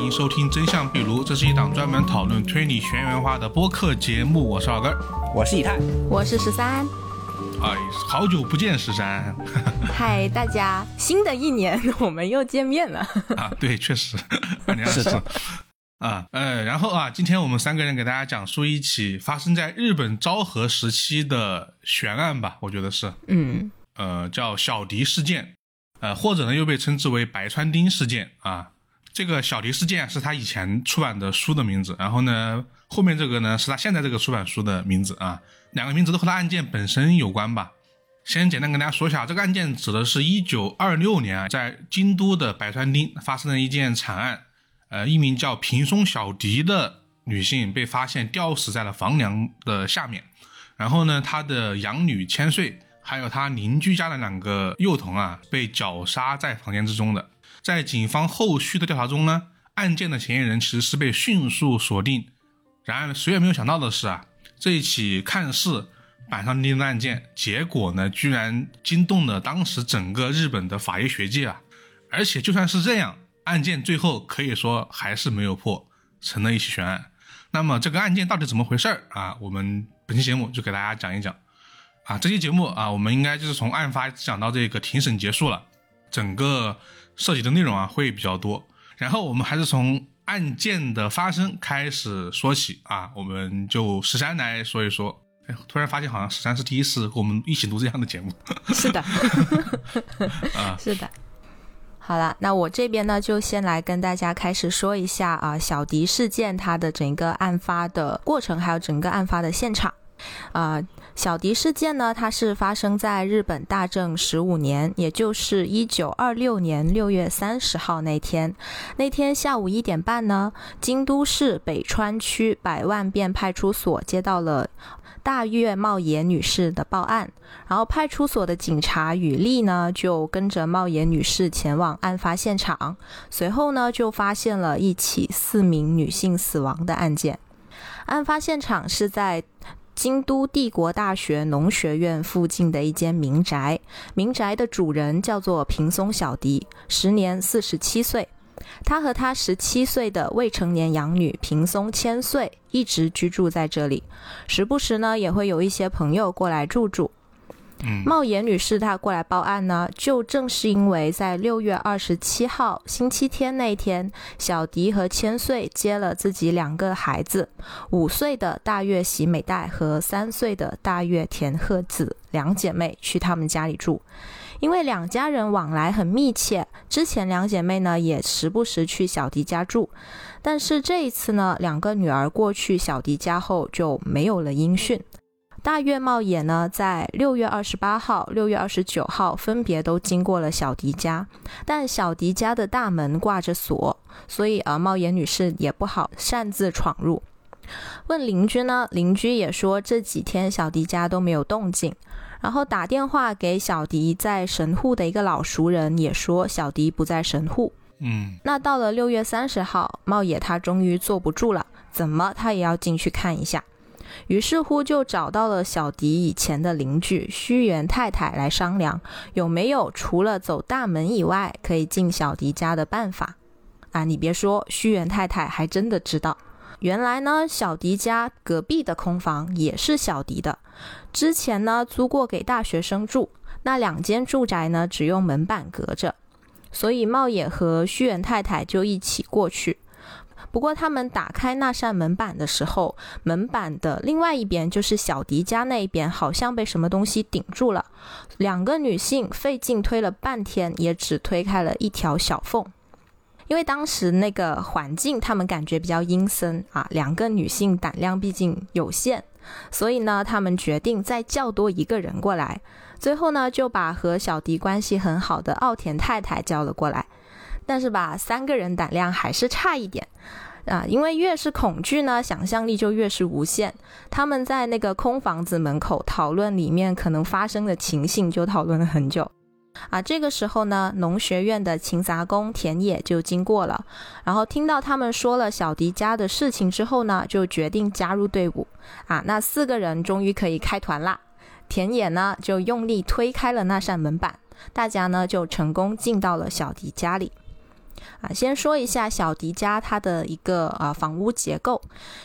欢迎收听《真相壁炉》，这是一档专门讨论推理玄元化的播客节目。我是老根，我是以太，我是十三。哎，好久不见，十三。嗨，大家，新的一年我们又见面了。啊，对，确实，是的。啊，呃，然后啊，今天我们三个人给大家讲述一起发生在日本昭和时期的悬案吧，我觉得是，嗯，呃，叫小迪事件，呃，或者呢又被称之为白川町事件啊。这个小迪事件是他以前出版的书的名字，然后呢，后面这个呢是他现在这个出版书的名字啊。两个名字都和他案件本身有关吧。先简单跟大家说一下，这个案件指的是一九二六年在京都的白川町发生的一件惨案。呃，一名叫平松小迪的女性被发现吊死在了房梁的下面，然后呢，她的养女千岁还有她邻居家的两个幼童啊，被绞杀在房间之中的。在警方后续的调查中呢，案件的嫌疑人其实是被迅速锁定。然而，谁也没有想到的是啊，这一起看似板上钉钉的案件，结果呢，居然惊动了当时整个日本的法医学界啊！而且，就算是这样。案件最后可以说还是没有破，成了一起悬案。那么这个案件到底怎么回事儿啊？我们本期节目就给大家讲一讲。啊，这期节目啊，我们应该就是从案发讲到这个庭审结束了，整个涉及的内容啊会比较多。然后我们还是从案件的发生开始说起啊，我们就十三来说一说。哎，突然发现好像十三是第一次和我们一起录这样的节目。是的，啊，是的。好了，那我这边呢，就先来跟大家开始说一下啊，小迪事件它的整个案发的过程，还有整个案发的现场。啊，小迪事件呢，它是发生在日本大正十五年，也就是一九二六年六月三十号那天。那天下午一点半呢，京都市北川区百万遍派出所接到了。大月茂野女士的报案，然后派出所的警察雨丽呢就跟着茂野女士前往案发现场，随后呢就发现了一起四名女性死亡的案件。案发现场是在京都帝国大学农学院附近的一间民宅，民宅的主人叫做平松小迪，时年四十七岁。他和他十七岁的未成年养女平松千岁一直居住在这里，时不时呢也会有一些朋友过来住住。茂野女士她过来报案呢，就正是因为在六月二十七号星期天那天，小迪和千岁接了自己两个孩子，五岁的大月喜美代和三岁的大月田鹤子两姐妹去他们家里住。因为两家人往来很密切，之前两姐妹呢也时不时去小迪家住，但是这一次呢，两个女儿过去小迪家后就没有了音讯。大月茂也呢在六月二十八号、六月二十九号分别都经过了小迪家，但小迪家的大门挂着锁，所以呃茂野女士也不好擅自闯入。问邻居呢，邻居也说这几天小迪家都没有动静。然后打电话给小迪在神户的一个老熟人，也说小迪不在神户。嗯，那到了六月三十号，茂野他终于坐不住了，怎么他也要进去看一下。于是乎就找到了小迪以前的邻居须原太太来商量，有没有除了走大门以外可以进小迪家的办法。啊，你别说，须原太太还真的知道。原来呢，小迪家隔壁的空房也是小迪的。之前呢，租过给大学生住。那两间住宅呢，只用门板隔着，所以茂野和须原太太就一起过去。不过他们打开那扇门板的时候，门板的另外一边，就是小迪家那一边，好像被什么东西顶住了。两个女性费劲推了半天，也只推开了一条小缝。因为当时那个环境，他们感觉比较阴森啊，两个女性胆量毕竟有限，所以呢，他们决定再叫多一个人过来。最后呢，就把和小迪关系很好的奥田太太叫了过来。但是吧，三个人胆量还是差一点啊，因为越是恐惧呢，想象力就越是无限。他们在那个空房子门口讨论里面可能发生的情形，就讨论了很久。啊，这个时候呢，农学院的勤杂工田野就经过了，然后听到他们说了小迪家的事情之后呢，就决定加入队伍。啊，那四个人终于可以开团啦。田野呢就用力推开了那扇门板，大家呢就成功进到了小迪家里。啊，先说一下小迪家它的一个啊房屋结构。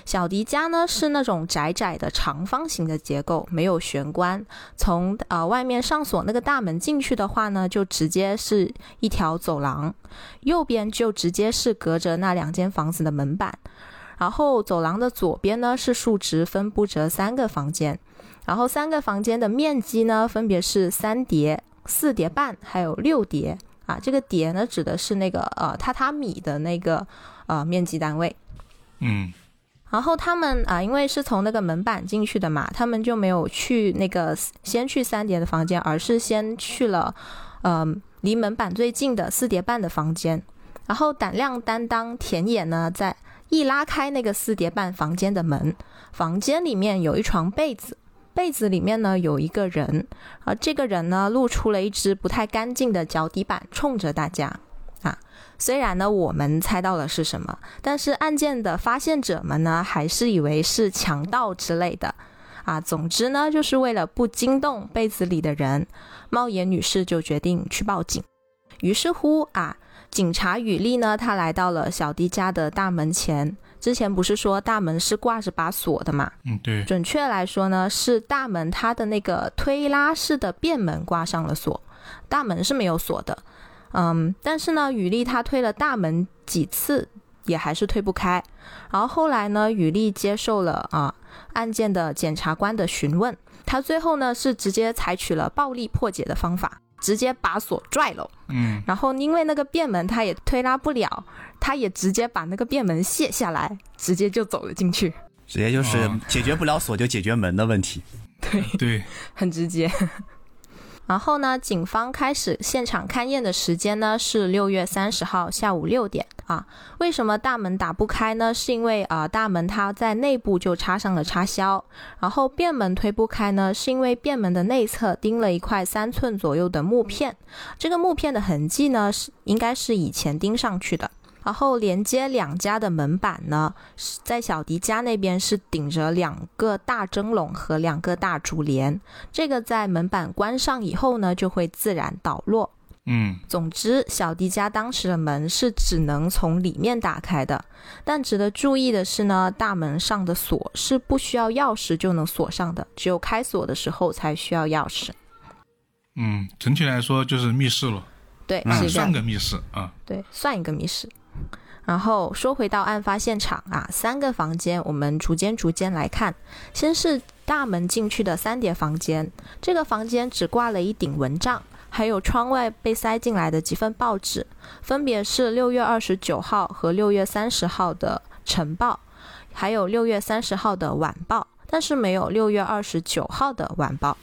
小迪家呢是那种窄窄的长方形的结构，没有玄关。从呃外面上锁那个大门进去的话呢，就直接是一条走廊，右边就直接是隔着那两间房子的门板。然后走廊的左边呢是竖直分布着三个房间，然后三个房间的面积呢分别是三叠、四叠半，还有六叠。啊，这个叠呢指的是那个呃榻榻米的那个呃面积单位。嗯，然后他们啊，因为是从那个门板进去的嘛，他们就没有去那个先去三叠的房间，而是先去了呃离门板最近的四叠半的房间。然后胆量担当田野呢，在一拉开那个四叠半房间的门，房间里面有一床被子。被子里面呢有一个人，而这个人呢露出了一只不太干净的脚底板，冲着大家啊。虽然呢我们猜到了是什么，但是案件的发现者们呢还是以为是强盗之类的啊。总之呢，就是为了不惊动被子里的人，猫眼女士就决定去报警。于是乎啊，警察雨丽呢，他来到了小迪家的大门前。之前不是说大门是挂着把锁的嘛？嗯，对。准确来说呢，是大门它的那个推拉式的便门挂上了锁，大门是没有锁的。嗯，但是呢，雨丽她推了大门几次也还是推不开。然后后来呢，雨丽接受了啊案件的检察官的询问，她最后呢是直接采取了暴力破解的方法。直接把锁拽了，嗯，然后因为那个便门他也推拉不了，他也直接把那个便门卸下来，直接就走了进去，直接就是解决不了锁就解决门的问题，对。对，很直接。然后呢，警方开始现场勘验的时间呢是六月三十号下午六点啊。为什么大门打不开呢？是因为啊大门它在内部就插上了插销。然后便门推不开呢，是因为便门的内侧钉了一块三寸左右的木片。这个木片的痕迹呢是应该是以前钉上去的。然后连接两家的门板呢，在小迪家那边是顶着两个大蒸笼和两个大竹帘，这个在门板关上以后呢，就会自然倒落。嗯，总之，小迪家当时的门是只能从里面打开的。但值得注意的是呢，大门上的锁是不需要钥匙就能锁上的，只有开锁的时候才需要钥匙。嗯，整体来说就是密室了。对，算个密室啊。对，算一个密室。然后说回到案发现场啊，三个房间，我们逐间逐间来看。先是大门进去的三叠房间，这个房间只挂了一顶蚊帐，还有窗外被塞进来的几份报纸，分别是六月二十九号和六月三十号的晨报，还有六月三十号的晚报，但是没有六月二十九号的晚报。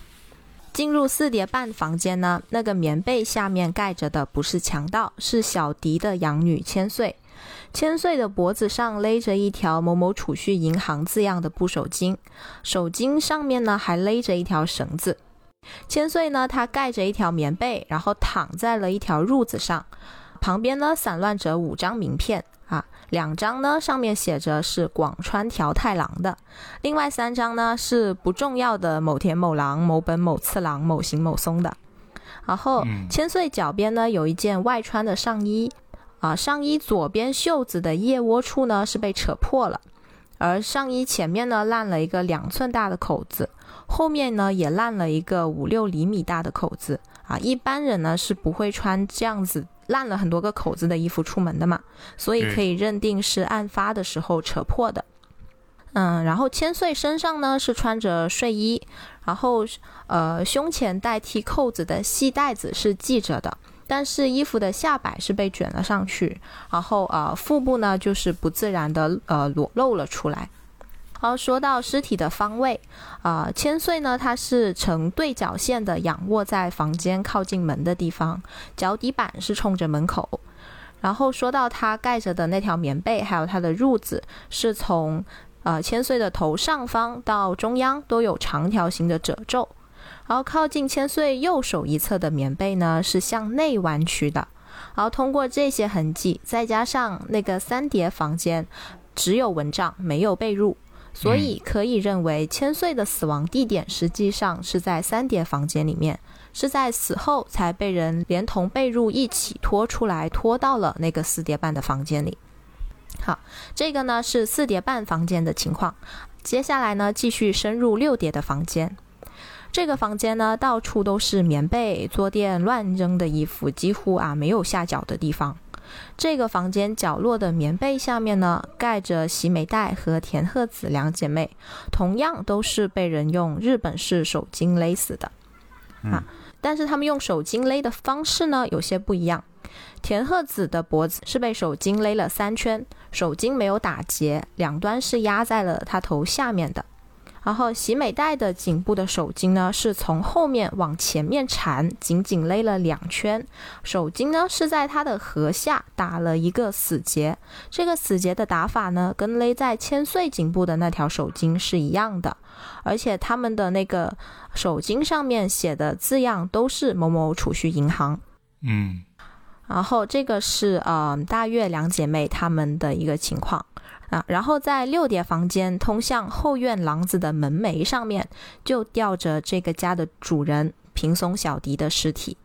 进入四叠半房间呢，那个棉被下面盖着的不是强盗，是小迪的养女千岁。千岁的脖子上勒着一条“某某储蓄银行”字样的布手巾，手巾上面呢还勒着一条绳子。千岁呢，他盖着一条棉被，然后躺在了一条褥子上，旁边呢散乱着五张名片，两张呢上面写着是广川条太郎的，另外三张呢是不重要的某田某郎、某本某次郎、某行某松的。然后千岁脚边呢有一件外穿的上衣。啊，上衣左边袖子的腋窝处呢是被扯破了，而上衣前面呢烂了一个两寸大的口子，后面呢也烂了一个五六厘米大的口子。啊，一般人呢是不会穿这样子烂了很多个口子的衣服出门的嘛，所以可以认定是案发的时候扯破的。嗯，然后千岁身上呢是穿着睡衣，然后呃胸前代替扣子的细带子是系着的。但是衣服的下摆是被卷了上去，然后呃腹部呢就是不自然的呃裸露了出来。好，说到尸体的方位，啊千岁呢他是呈对角线的仰卧在房间靠近门的地方，脚底板是冲着门口。然后说到他盖着的那条棉被，还有他的褥子，是从呃千岁的头上方到中央都有长条形的褶皱。然后靠近千岁右手一侧的棉被呢，是向内弯曲的。然后通过这些痕迹，再加上那个三叠房间只有蚊帐没有被褥，所以可以认为千岁的死亡地点实际上是在三叠房间里面，是在死后才被人连同被褥一起拖出来，拖到了那个四叠半的房间里。好，这个呢是四叠半房间的情况。接下来呢，继续深入六叠的房间。这个房间呢，到处都是棉被、坐垫、乱扔的衣服，几乎啊没有下脚的地方。这个房间角落的棉被下面呢，盖着喜美代和田鹤子两姐妹，同样都是被人用日本式手巾勒死的。啊，但是他们用手巾勒的方式呢，有些不一样。田鹤子的脖子是被手巾勒了三圈，手巾没有打结，两端是压在了他头下面的。然后喜美代的颈部的手巾呢，是从后面往前面缠，紧紧勒了两圈。手巾呢是在他的颌下打了一个死结。这个死结的打法呢，跟勒在千岁颈部的那条手巾是一样的。而且他们的那个手巾上面写的字样都是某某储蓄银行。嗯，然后这个是呃大月两姐妹她们的一个情况。啊，然后在六叠房间通向后院廊子的门楣上面，就吊着这个家的主人平松小迪的尸体。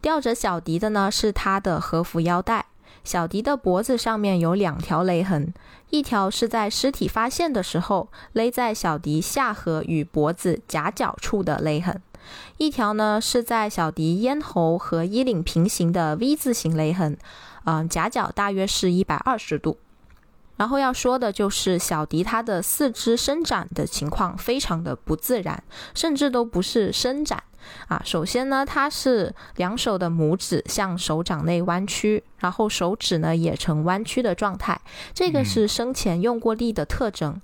吊着小迪的呢是他的和服腰带。小迪的脖子上面有两条勒痕，一条是在尸体发现的时候勒在小迪下颌与脖子夹角处的勒痕，一条呢是在小迪咽喉和衣领平行的 V 字形勒痕，嗯，夹角大约是一百二十度。然后要说的就是小迪他的四肢伸展的情况非常的不自然，甚至都不是伸展啊。首先呢，他是两手的拇指向手掌内弯曲，然后手指呢也呈弯曲的状态，这个是生前用过力的特征。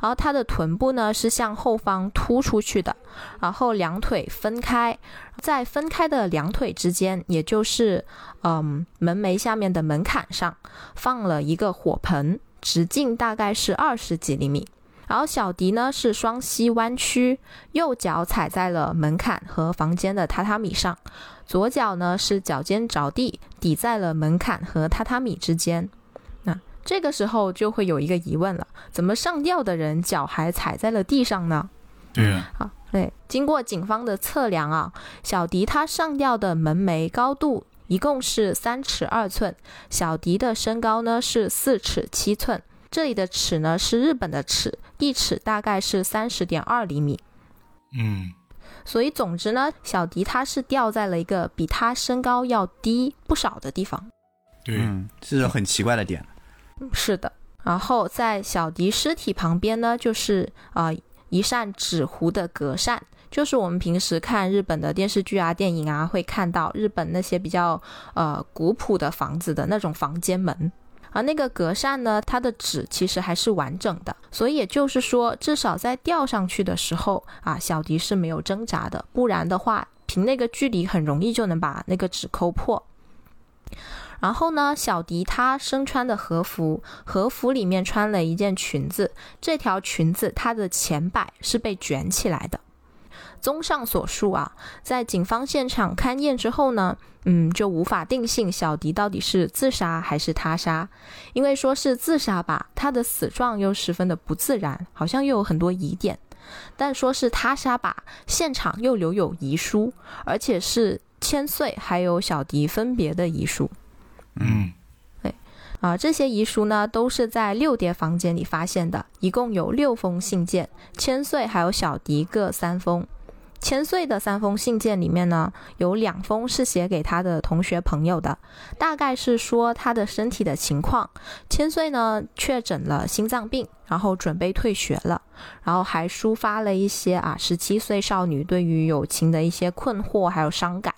然后他的臀部呢是向后方凸出去的，然后两腿分开，在分开的两腿之间，也就是嗯门楣下面的门槛上放了一个火盆。直径大概是二十几厘米，然后小迪呢是双膝弯曲，右脚踩在了门槛和房间的榻榻米上，左脚呢是脚尖着地，抵在了门槛和榻榻米之间。那这个时候就会有一个疑问了：怎么上吊的人脚还踩在了地上呢？对啊，好，对，经过警方的测量啊，小迪他上吊的门楣高度。一共是三尺二寸，小迪的身高呢是四尺七寸，这里的尺呢是日本的尺，一尺大概是三十点二厘米。嗯，所以总之呢，小迪他是掉在了一个比他身高要低不少的地方。对，这是很奇怪的点。是的，然后在小迪尸体旁边呢，就是啊一扇纸糊的隔扇。就是我们平时看日本的电视剧啊、电影啊，会看到日本那些比较呃古朴的房子的那种房间门，而那个隔扇呢，它的纸其实还是完整的，所以也就是说，至少在吊上去的时候啊，小迪是没有挣扎的，不然的话，凭那个距离很容易就能把那个纸抠破。然后呢，小迪他身穿的和服，和服里面穿了一件裙子，这条裙子它的前摆是被卷起来的。综上所述啊，在警方现场勘验之后呢，嗯，就无法定性小迪到底是自杀还是他杀，因为说是自杀吧，他的死状又十分的不自然，好像又有很多疑点；但说是他杀吧，现场又留有遗书，而且是千岁还有小迪分别的遗书。嗯，对，啊，这些遗书呢，都是在六叠房间里发现的，一共有六封信件，千岁还有小迪各三封。千岁的三封信件里面呢，有两封是写给他的同学朋友的，大概是说他的身体的情况。千岁呢确诊了心脏病，然后准备退学了，然后还抒发了一些啊十七岁少女对于友情的一些困惑还有伤感。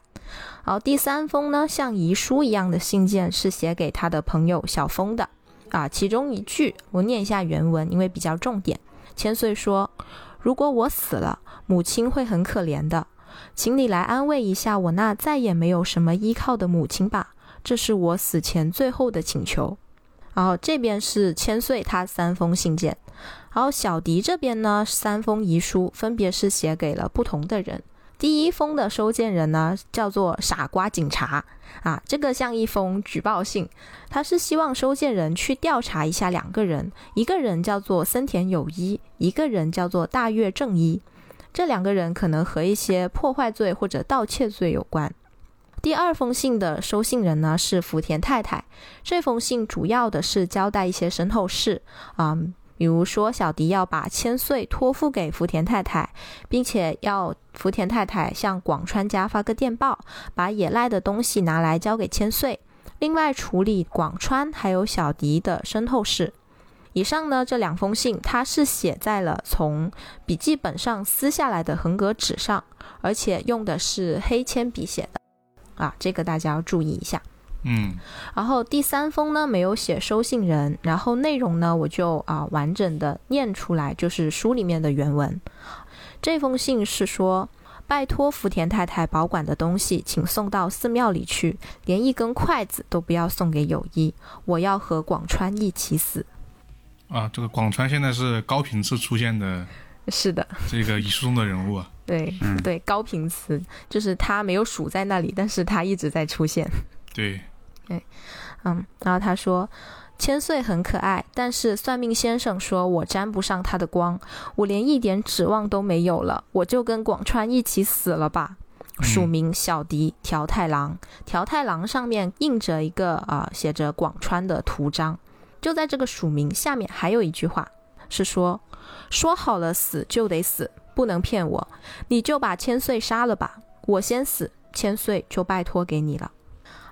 然后第三封呢，像遗书一样的信件是写给他的朋友小峰的，啊，其中一句我念一下原文，因为比较重点。千岁说：“如果我死了。”母亲会很可怜的，请你来安慰一下我那再也没有什么依靠的母亲吧，这是我死前最后的请求。然后这边是千岁他三封信件，然后小迪这边呢三封遗书，分别是写给了不同的人。第一封的收件人呢叫做傻瓜警察啊，这个像一封举报信，他是希望收件人去调查一下两个人，一个人叫做森田友一，一个人叫做大月正一，这两个人可能和一些破坏罪或者盗窃罪有关。第二封信的收信人呢是福田太太，这封信主要的是交代一些身后事啊。比如说，小迪要把千岁托付给福田太太，并且要福田太太向广川家发个电报，把野赖的东西拿来交给千岁。另外，处理广川还有小迪的身后事。以上呢这两封信，它是写在了从笔记本上撕下来的横格纸上，而且用的是黑铅笔写的。啊，这个大家要注意一下。嗯，然后第三封呢没有写收信人，然后内容呢我就啊完整的念出来，就是书里面的原文。这封信是说，拜托福田太太保管的东西，请送到寺庙里去，连一根筷子都不要送给友谊，我要和广川一起死。啊，这个广川现在是高频次出现的，是的，这个遗书中的人物啊。对，对，高频次就是他没有数在那里，但是他一直在出现。对。对，嗯，然后他说，千岁很可爱，但是算命先生说我沾不上他的光，我连一点指望都没有了，我就跟广川一起死了吧。署名小迪条太郎，条太郎上面印着一个啊写着广川的图章，就在这个署名下面还有一句话是说，说好了死就得死，不能骗我，你就把千岁杀了吧，我先死，千岁就拜托给你了。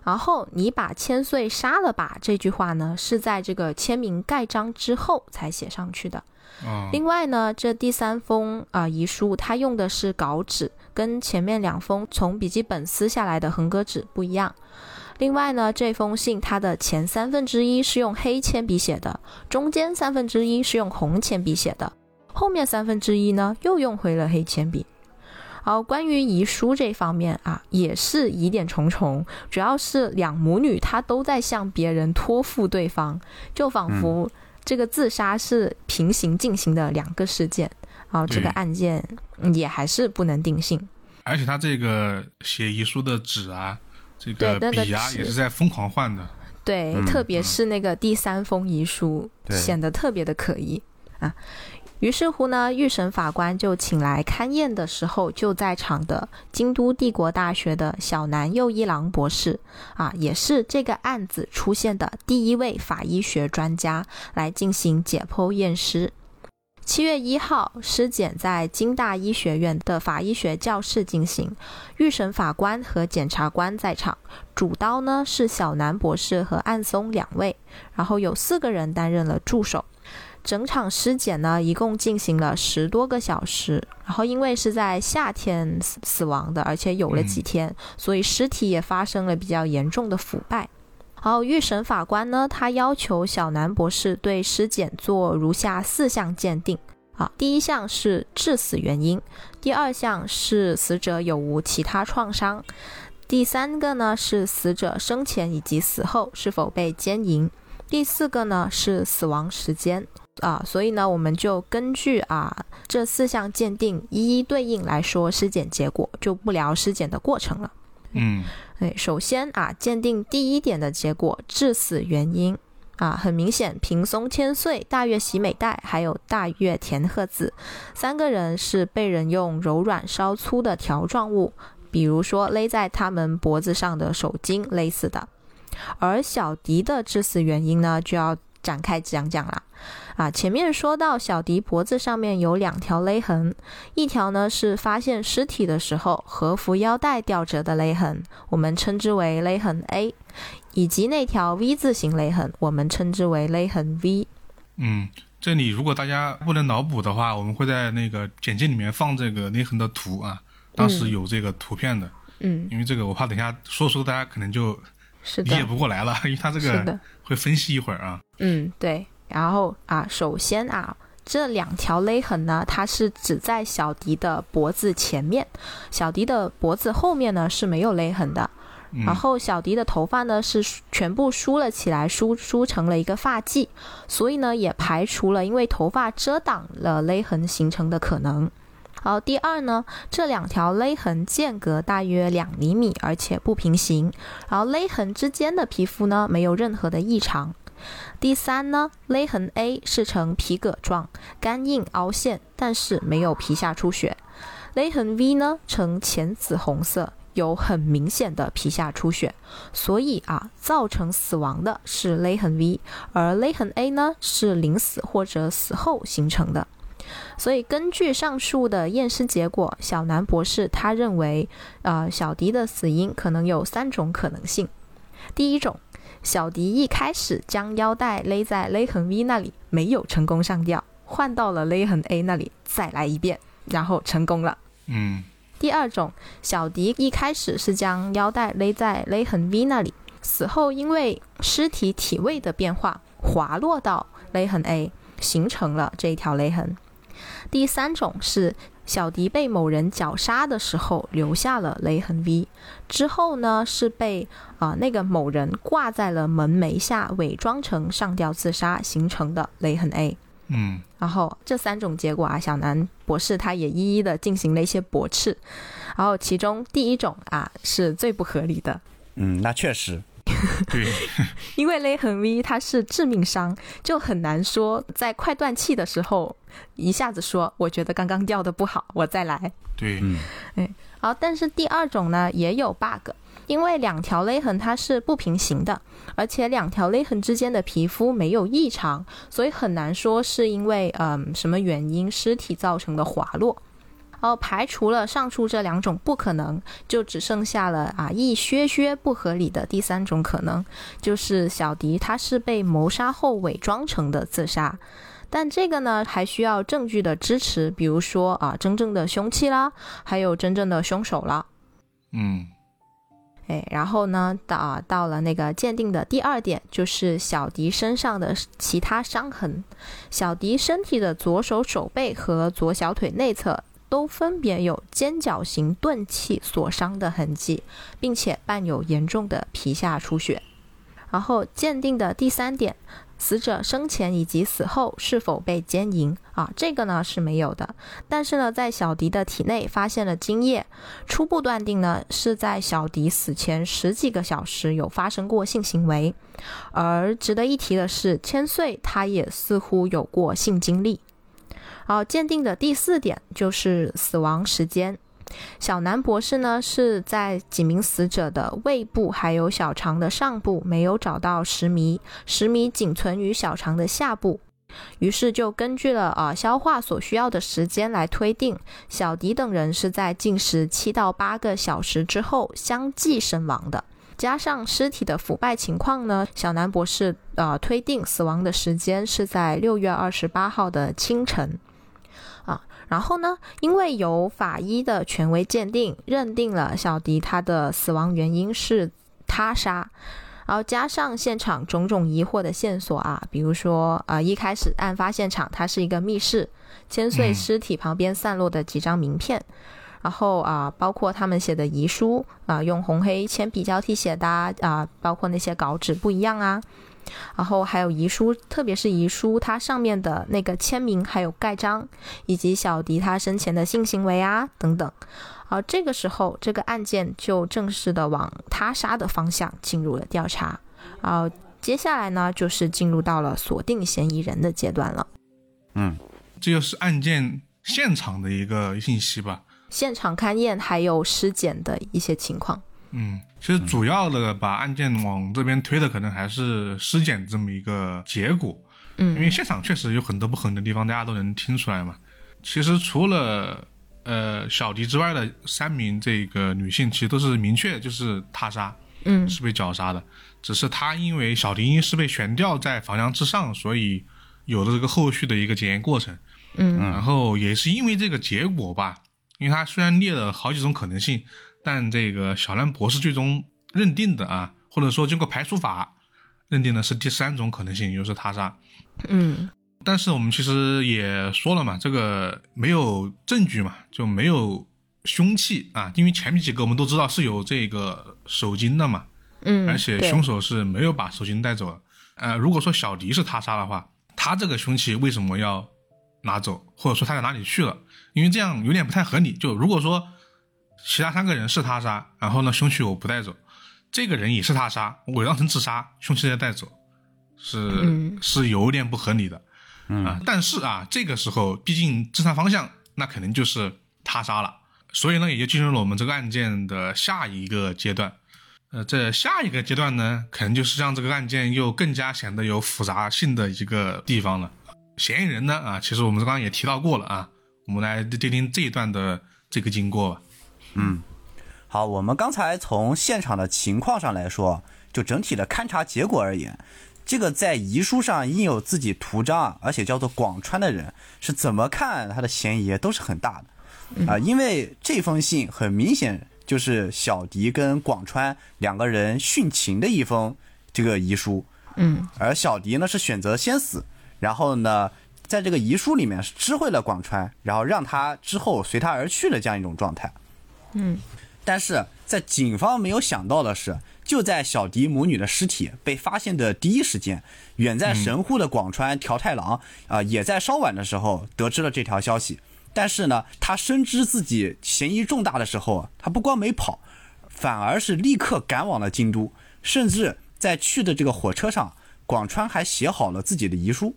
然后你把千岁杀了吧？这句话呢是在这个签名盖章之后才写上去的。另外呢，这第三封啊遗书，它用的是稿纸，跟前面两封从笔记本撕下来的横格纸不一样。另外呢，这封信它的前三分之一是用黑铅笔写的，中间三分之一是用红铅笔写的，后面三分之一呢又用回了黑铅笔。好，关于遗书这方面啊，也是疑点重重，主要是两母女她都在向别人托付对方，就仿佛这个自杀是平行进行的两个事件，然后这个案件也还是不能定性。而且他这个写遗书的纸啊，这个笔啊，也是在疯狂换的。对，特别是那个第三封遗书，显得特别的可疑啊。于是乎呢，预审法官就请来勘验的时候就在场的京都帝国大学的小南右一郎博士，啊，也是这个案子出现的第一位法医学专家来进行解剖验尸。七月一号，尸检在京大医学院的法医学教室进行，预审法官和检察官在场，主刀呢是小南博士和岸松两位，然后有四个人担任了助手。整场尸检呢，一共进行了十多个小时。然后因为是在夏天死死亡的，而且有了几天，所以尸体也发生了比较严重的腐败。然后预审法官呢，他要求小南博士对尸检做如下四项鉴定：啊，第一项是致死原因；第二项是死者有无其他创伤；第三个呢是死者生前以及死后是否被奸淫；第四个呢是死亡时间。啊，所以呢，我们就根据啊这四项鉴定一一对应来说尸检结果，就不聊尸检的过程了。嗯，对，首先啊，鉴定第一点的结果，致死原因啊，很明显，平松千岁、大月喜美代还有大月田鹤子三个人是被人用柔软稍粗的条状物，比如说勒在他们脖子上的手巾勒死的。而小迪的致死原因呢，就要展开讲讲了。啊，前面说到小迪脖子上面有两条勒痕，一条呢是发现尸体的时候和服腰带吊着的勒痕，我们称之为勒痕 A，以及那条 V 字形勒痕，我们称之为勒痕 V。嗯，这里如果大家不能脑补的话，我们会在那个简介里面放这个勒痕的图啊，当时有这个图片的。嗯，因为这个我怕等下说说大家可能就理解不过来了，因为他这个会分析一会儿啊。嗯，对。然后啊，首先啊，这两条勒痕呢，它是只在小迪的脖子前面，小迪的脖子后面呢是没有勒痕的。然后小迪的头发呢是全部梳了起来，梳梳成了一个发髻，所以呢也排除了因为头发遮挡了勒痕形成的可能。好，第二呢，这两条勒痕间隔大约两厘米，而且不平行，然后勒痕之间的皮肤呢没有任何的异常。第三呢，勒痕 A 是呈皮革状，干硬凹陷，但是没有皮下出血。勒痕 V 呢呈浅紫红色，有很明显的皮下出血，所以啊，造成死亡的是勒痕 V，而勒痕 A 呢是临死或者死后形成的。所以根据上述的验尸结果，小南博士他认为，呃，小迪的死因可能有三种可能性。第一种，小迪一开始将腰带勒在勒痕 V 那里，没有成功上吊，换到了勒痕 A 那里再来一遍，然后成功了。嗯第二种，小迪一开始是将腰带勒在勒痕 V 那里，死后因为尸体体位的变化滑落到勒痕 A，形成了这一条勒痕。第三种是小迪被某人绞杀的时候留下了勒痕 V，之后呢是被啊、呃那个某人挂在了门楣下，伪装成上吊自杀形成的勒痕 A。嗯然后这三种结果啊，小南博士他也一一的进行了一些驳斥。然后其中第一种啊是最不合理的，嗯，那确实，对，因为勒痕 V 它是致命伤，就很难说在快断气的时候一下子说我觉得刚刚掉的不好，我再来。对，嗯好，但是第二种呢也有 bug，因为两条勒痕它是不平行的，而且两条勒痕之间的皮肤没有异常，所以很难说是因为嗯什么原因尸体造成的滑落。然后排除了上述这两种不可能，就只剩下了啊一些些不合理的第三种可能，就是小迪他是被谋杀后伪装成的自杀。但这个呢，还需要证据的支持，比如说啊，真正的凶器啦，还有真正的凶手啦。嗯哎，然后呢，到啊到了那个鉴定的第二点，就是小迪身上的其他伤痕。小迪身体的左手手背和左小腿内侧都分别有尖角形钝器所伤的痕迹，并且伴有严重的皮下出血。然后鉴定的第三点，死者生前以及死后是否被奸淫啊？这个呢是没有的。但是呢，在小迪的体内发现了精液，初步断定呢是在小迪死前十几个小时有发生过性行为。而值得一提的是，千岁他也似乎有过性经历。然后鉴定的第四点就是死亡时间。小南博士呢是在几名死者的胃部还有小肠的上部没有找到食糜，食糜仅存于小肠的下部，于是就根据了啊、消化所需要的时间来推定，小迪等人是在进食七到八个小时之后相继身亡的。加上尸体的腐败情况呢，小南博士呃推定死亡的时间是在六月二十八号的清晨。然后呢，因为有法医的权威鉴定认定了小迪他的死亡原因是他杀，然后加上现场种种疑惑的线索啊，比如说呃一开始案发现场它是一个密室，千岁尸体旁边散落的几张名片。然后啊，包括他们写的遗书啊，用红黑铅笔交替写的，啊包括那些稿纸不一样啊，然后还有遗书，特别是遗书它上面的那个签名还有盖章，以及小迪他生前的性行为啊等等。而这个时候，这个案件就正式的往他杀的方向进入了调查。然后接下来呢，就是进入到了锁定嫌疑人的阶段了。嗯，这就是案件现场的一个信息吧。现场勘验还有尸检的一些情况。嗯，其实主要的把案件往这边推的，可能还是尸检这么一个结果。嗯因为嗯现场确实有很多不合理的地方，大家都能听出来嘛。其实除了呃小迪之外的三名这个女性，其实都是明确就是他杀，嗯是被绞杀的。只是他因为小迪因是被悬吊在房梁之上，所以有了这个后续的一个检验过程。嗯然后也是因为这个结果吧，因为他虽然列了好几种可能性，但这个小兰博士最终认定的啊，或者说经过排除法认定的是第三种可能性，也就是他杀。嗯但是我们其实也说了嘛，这个没有证据嘛，就没有凶器啊，因为前面几个我们都知道是有这个手巾的嘛，嗯，而且凶手是没有把手巾带走的。呃，如果说小迪是他杀的话，他这个凶器为什么要拿走，或者说他在哪里去了，因为这样有点不太合理。就如果说其他三个人是他杀，然后呢凶器我不带走，这个人也是他杀，伪装成自杀，凶器再带走，是是有点不合理的。啊，但是啊，这个时候毕竟侦查方向那肯定就是他杀了，所以呢也就进入了我们这个案件的下一个阶段。呃，这下一个阶段呢，可能就是让这个案件又更加显得有复杂性的一个地方了。嫌疑人呢，啊，其实我们刚刚也提到过了啊，我们来听听这一段的这个经过吧。嗯，好，我们刚才从现场的情况上来说，就整体的勘察结果而言，这个在遗书上印有自己图章，而且叫做广川的人，是怎么看他的嫌疑都是很大的。啊，因为这封信很明显。就是小迪跟广川两个人殉情的一封这个遗书，嗯，而小迪呢是选择先死，然后呢，在这个遗书里面是知会了广川，然后让他之后随他而去的这样一种状态，嗯，但是在警方没有想到的是，就在小迪母女的尸体被发现的第一时间，远在神户的广川条太郎啊，也在稍晚的时候得知了这条消息。但是呢，他深知自己嫌疑重大的时候，他不光没跑，反而是立刻赶往了京都，甚至在去的这个火车上，广川还写好了自己的遗书。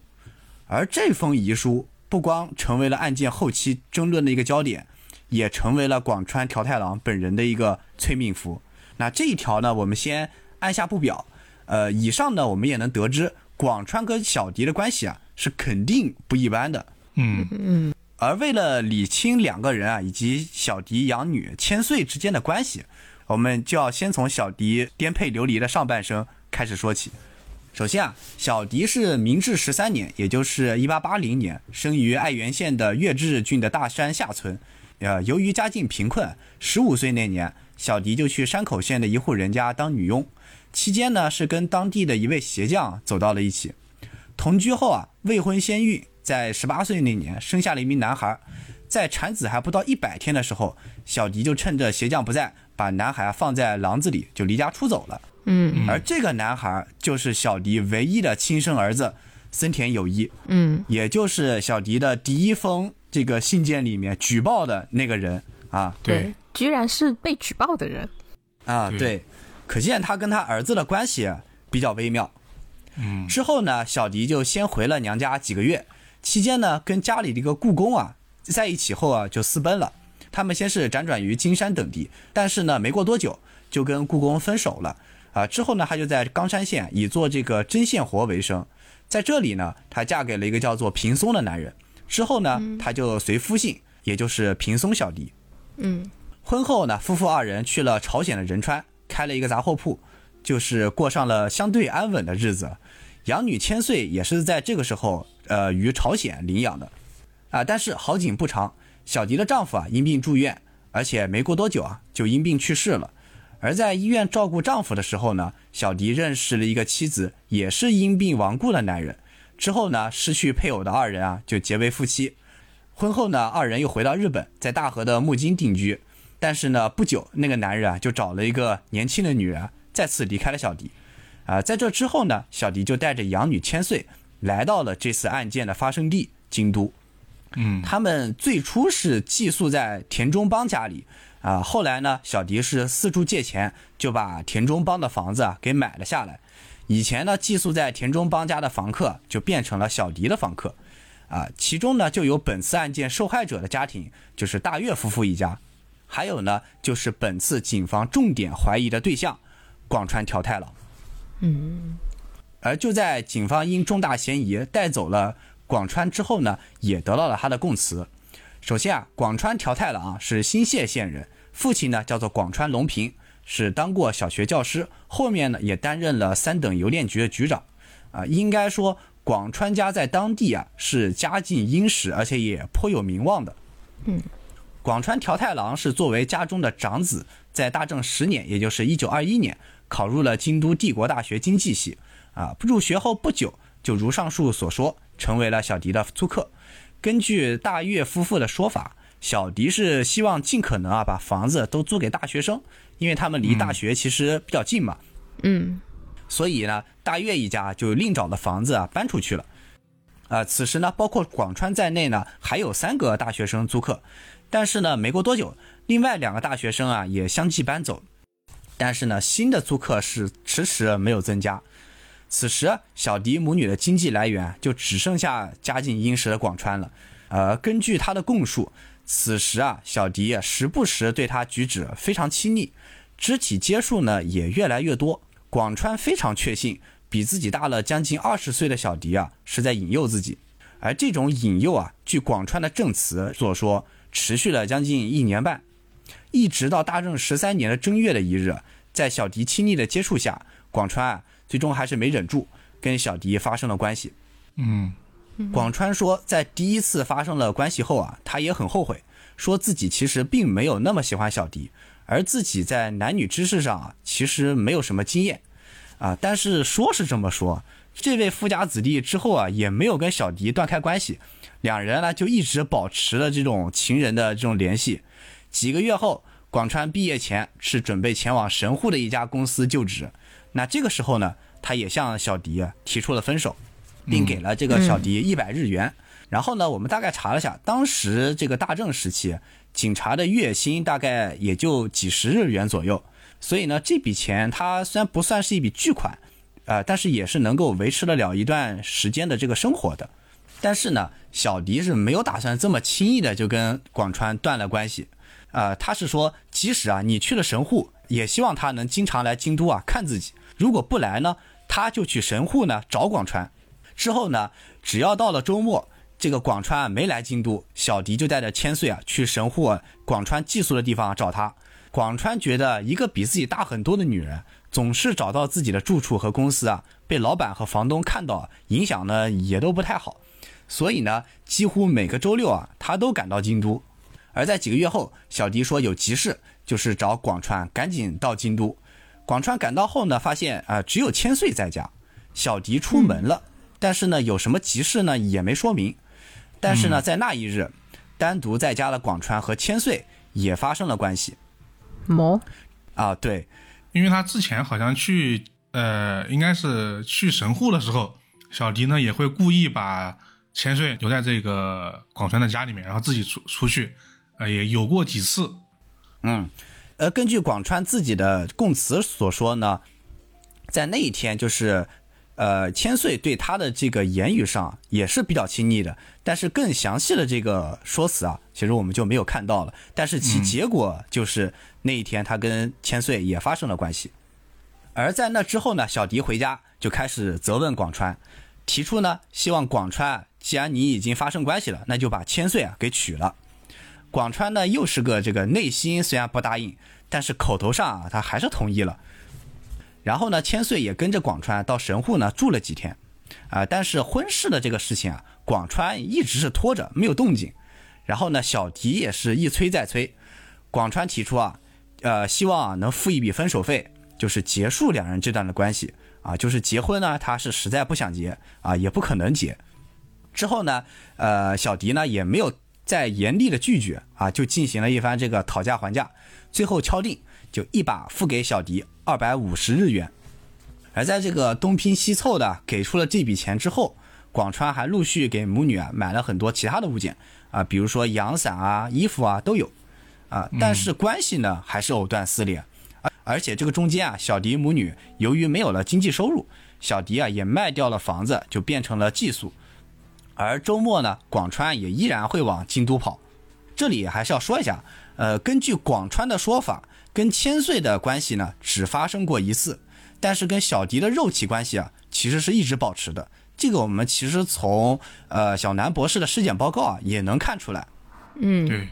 而这封遗书不光成为了案件后期争论的一个焦点，也成为了广川条太郎本人的一个催命符。那这一条呢，我们先按下不表。呃，以上呢，我们也能得知，广川跟小迪的关系啊，是肯定不一般的。嗯嗯。而为了理清两个人啊以及小迪养女千岁之间的关系，我们就要先从小迪颠沛流离的上半生开始说起。首先啊，小迪是明治十三年，也就是一八八零年，生于爱媛县的月治郡的大山下村。呃，由于家境贫困，十五岁那年，小迪就去山口县的一户人家当女佣。期间呢，是跟当地的一位鞋匠走到了一起。同居后啊，未婚先孕。在十八岁那年生下了一名男孩，在产子还不到一百天的时候，小迪就趁着鞋匠不在，把男孩放在廊子里就离家出走了。嗯，而这个男孩就是小迪唯一的亲生儿子森田友一。嗯，也就是小迪的第一封这个信件里面举报的那个人啊。对，居然是被举报的人啊。对，可见他跟他儿子的关系比较微妙。嗯，之后呢，小迪就先回了娘家几个月。期间呢，跟家里的一个故宫啊在一起后啊，就私奔了。他们先是辗转于金山等地，但是呢，没过多久就跟故宫分手了啊。之后呢，他就在冈山县以做这个针线活为生。在这里呢，她嫁给了一个叫做平松的男人。之后呢，她就随夫姓，也就是平松小迪。嗯，婚后呢，夫妇二人去了朝鲜的仁川，开了一个杂货铺，就是过上了相对安稳的日子。养女千岁也是在这个时候。呃，于朝鲜领养的，啊，但是好景不长，小迪的丈夫啊因病住院，而且没过多久啊就因病去世了。而在医院照顾丈夫的时候呢，小迪认识了一个妻子，也是因病亡故的男人。之后呢，失去配偶的二人啊就结为夫妻。婚后呢，二人又回到日本，在大和的木津定居。但是呢，不久那个男人啊就找了一个年轻的女人，再次离开了小迪。啊，在这之后呢，小迪就带着养女千岁。来到了这次案件的发生地京都，嗯，他们最初是寄宿在田中邦家里，啊，后来呢，小迪是四处借钱，就把田中邦的房子啊给买了下来。以前呢，寄宿在田中邦家的房客就变成了小迪的房客，啊，其中呢就有本次案件受害者的家庭，就是大岳夫妇一家，还有呢就是本次警方重点怀疑的对象广川条太郎，嗯。而就在警方因重大嫌疑带走了广川之后呢，也得到了他的供词。首先啊，广川条太郎是新泻县人，父亲呢叫做广川隆平，是当过小学教师，后面呢也担任了三等邮电局的局长。啊，应该说广川家在当地啊是家境殷实，而且也颇有名望的。嗯，广川条太郎是作为家中的长子，在大正十年，也就是一九二一年，考入了京都帝国大学经济系。啊，入学后不久，就如上述所说，成为了小迪的租客。根据大岳夫妇的说法，小迪是希望尽可能啊把房子都租给大学生，因为他们离大学其实比较近嘛。嗯，所以呢，大岳一家就另找了房子啊搬出去了。啊，此时呢，包括广川在内呢，还有三个大学生租客，但是呢，没过多久，另外两个大学生啊也相继搬走，但是呢，新的租客是迟迟没有增加。此时，小迪母女的经济来源就只剩下家境殷实的广川了。呃，根据他的供述，此时啊，小迪时不时对他举止非常亲昵，肢体接触呢也越来越多。广川非常确信。比自己大了将近二十岁的小迪啊，是在引诱自己，而这种引诱啊，据广川的证词所说，持续了将近一年半，一直到大正十三年的正月的一日，在小迪亲昵的接触下，广川啊，最终还是没忍住，跟小迪发生了关系。嗯，广川说，在第一次发生了关系后啊，他也很后悔，说自己其实并没有那么喜欢小迪，而自己在男女之事上啊，其实没有什么经验。啊，但是说是这么说，这位富家子弟之后啊，也没有跟小迪断开关系，两人呢就一直保持了这种情人的这种联系。几个月后，广川毕业前是准备前往神户的一家公司就职，那这个时候呢，他也向小迪提出了分手，并给了这个小迪一百日元。然后呢，我们大概查了下，当时这个大正时期，警察的月薪大概也就几十日元左右。所以呢，这笔钱它虽然不算是一笔巨款，呃，但是也是能够维持得了一段时间的这个生活的。但是呢，小迪是没有打算这么轻易的就跟广川断了关系，呃，他是说，即使啊你去了神户，也希望他能经常来京都啊看自己。如果不来呢，他就去神户呢找广川。之后呢，只要到了周末，这个广川没来京都，小迪就带着千岁啊去神户广川寄宿的地方找他。广川觉得一个比自己大很多的女人总是找到自己的住处和公司啊，被老板和房东看到，影响呢也都不太好，所以呢，几乎每个周六啊，他都赶到京都。而在几个月后，小迪说有急事，就是找广川赶紧到京都。广川赶到后呢，发现啊只有千岁在家，小迪出门了，但是呢有什么急事呢也没说明。但是呢，在那一日，单独在家的广川和千岁也发生了关系。么？啊，对，因为他之前好像去，呃，应该是去神户的时候，小迪呢也会故意把千岁留在这个广川的家里面，然后自己出出去，呃，也有过几次。嗯，呃，根据广川自己的供词所说呢，在那一天就是。呃，千岁对他的这个言语上也是比较亲昵的，但是更详细的这个说辞啊，其实我们就没有看到了。但是其结果就是那一天他跟千岁也发生了关系，而在那之后呢，小迪回家就开始责问广川，提出呢希望广川既然你已经发生关系了，那就把千岁啊给娶了。广川呢又是个这个内心虽然不答应，但是口头上啊他还是同意了。然后呢，千岁也跟着广川到神户呢住了几天，啊，但是婚事的这个事情啊，广川一直是拖着没有动静。然后呢，小迪也是一催再催，广川提出啊，呃，希望能付一笔分手费，就是结束两人这段的关系啊，就是结婚呢，他是实在不想结啊，也不可能结。之后呢，呃，小迪呢也没有再严厉的拒绝啊，就进行了一番这个讨价还价，最后敲定。就一把付给小迪二百五十日元，而在这个东拼西凑的给出了这笔钱之后，广川还陆续给母女啊买了很多其他的物件啊，比如说阳伞啊、衣服啊都有啊，但是关系呢还是藕断丝连，而而且这个中间啊，小迪母女由于没有了经济收入，小迪啊也卖掉了房子，就变成了寄宿，而周末呢，广川也依然会往京都跑。这里还是要说一下，呃，根据广川的说法。跟千岁的关系呢，只发生过一次，但是跟小迪的肉体关系啊，其实是一直保持的。这个我们其实从呃小南博士的尸检报告啊也能看出来。嗯，对，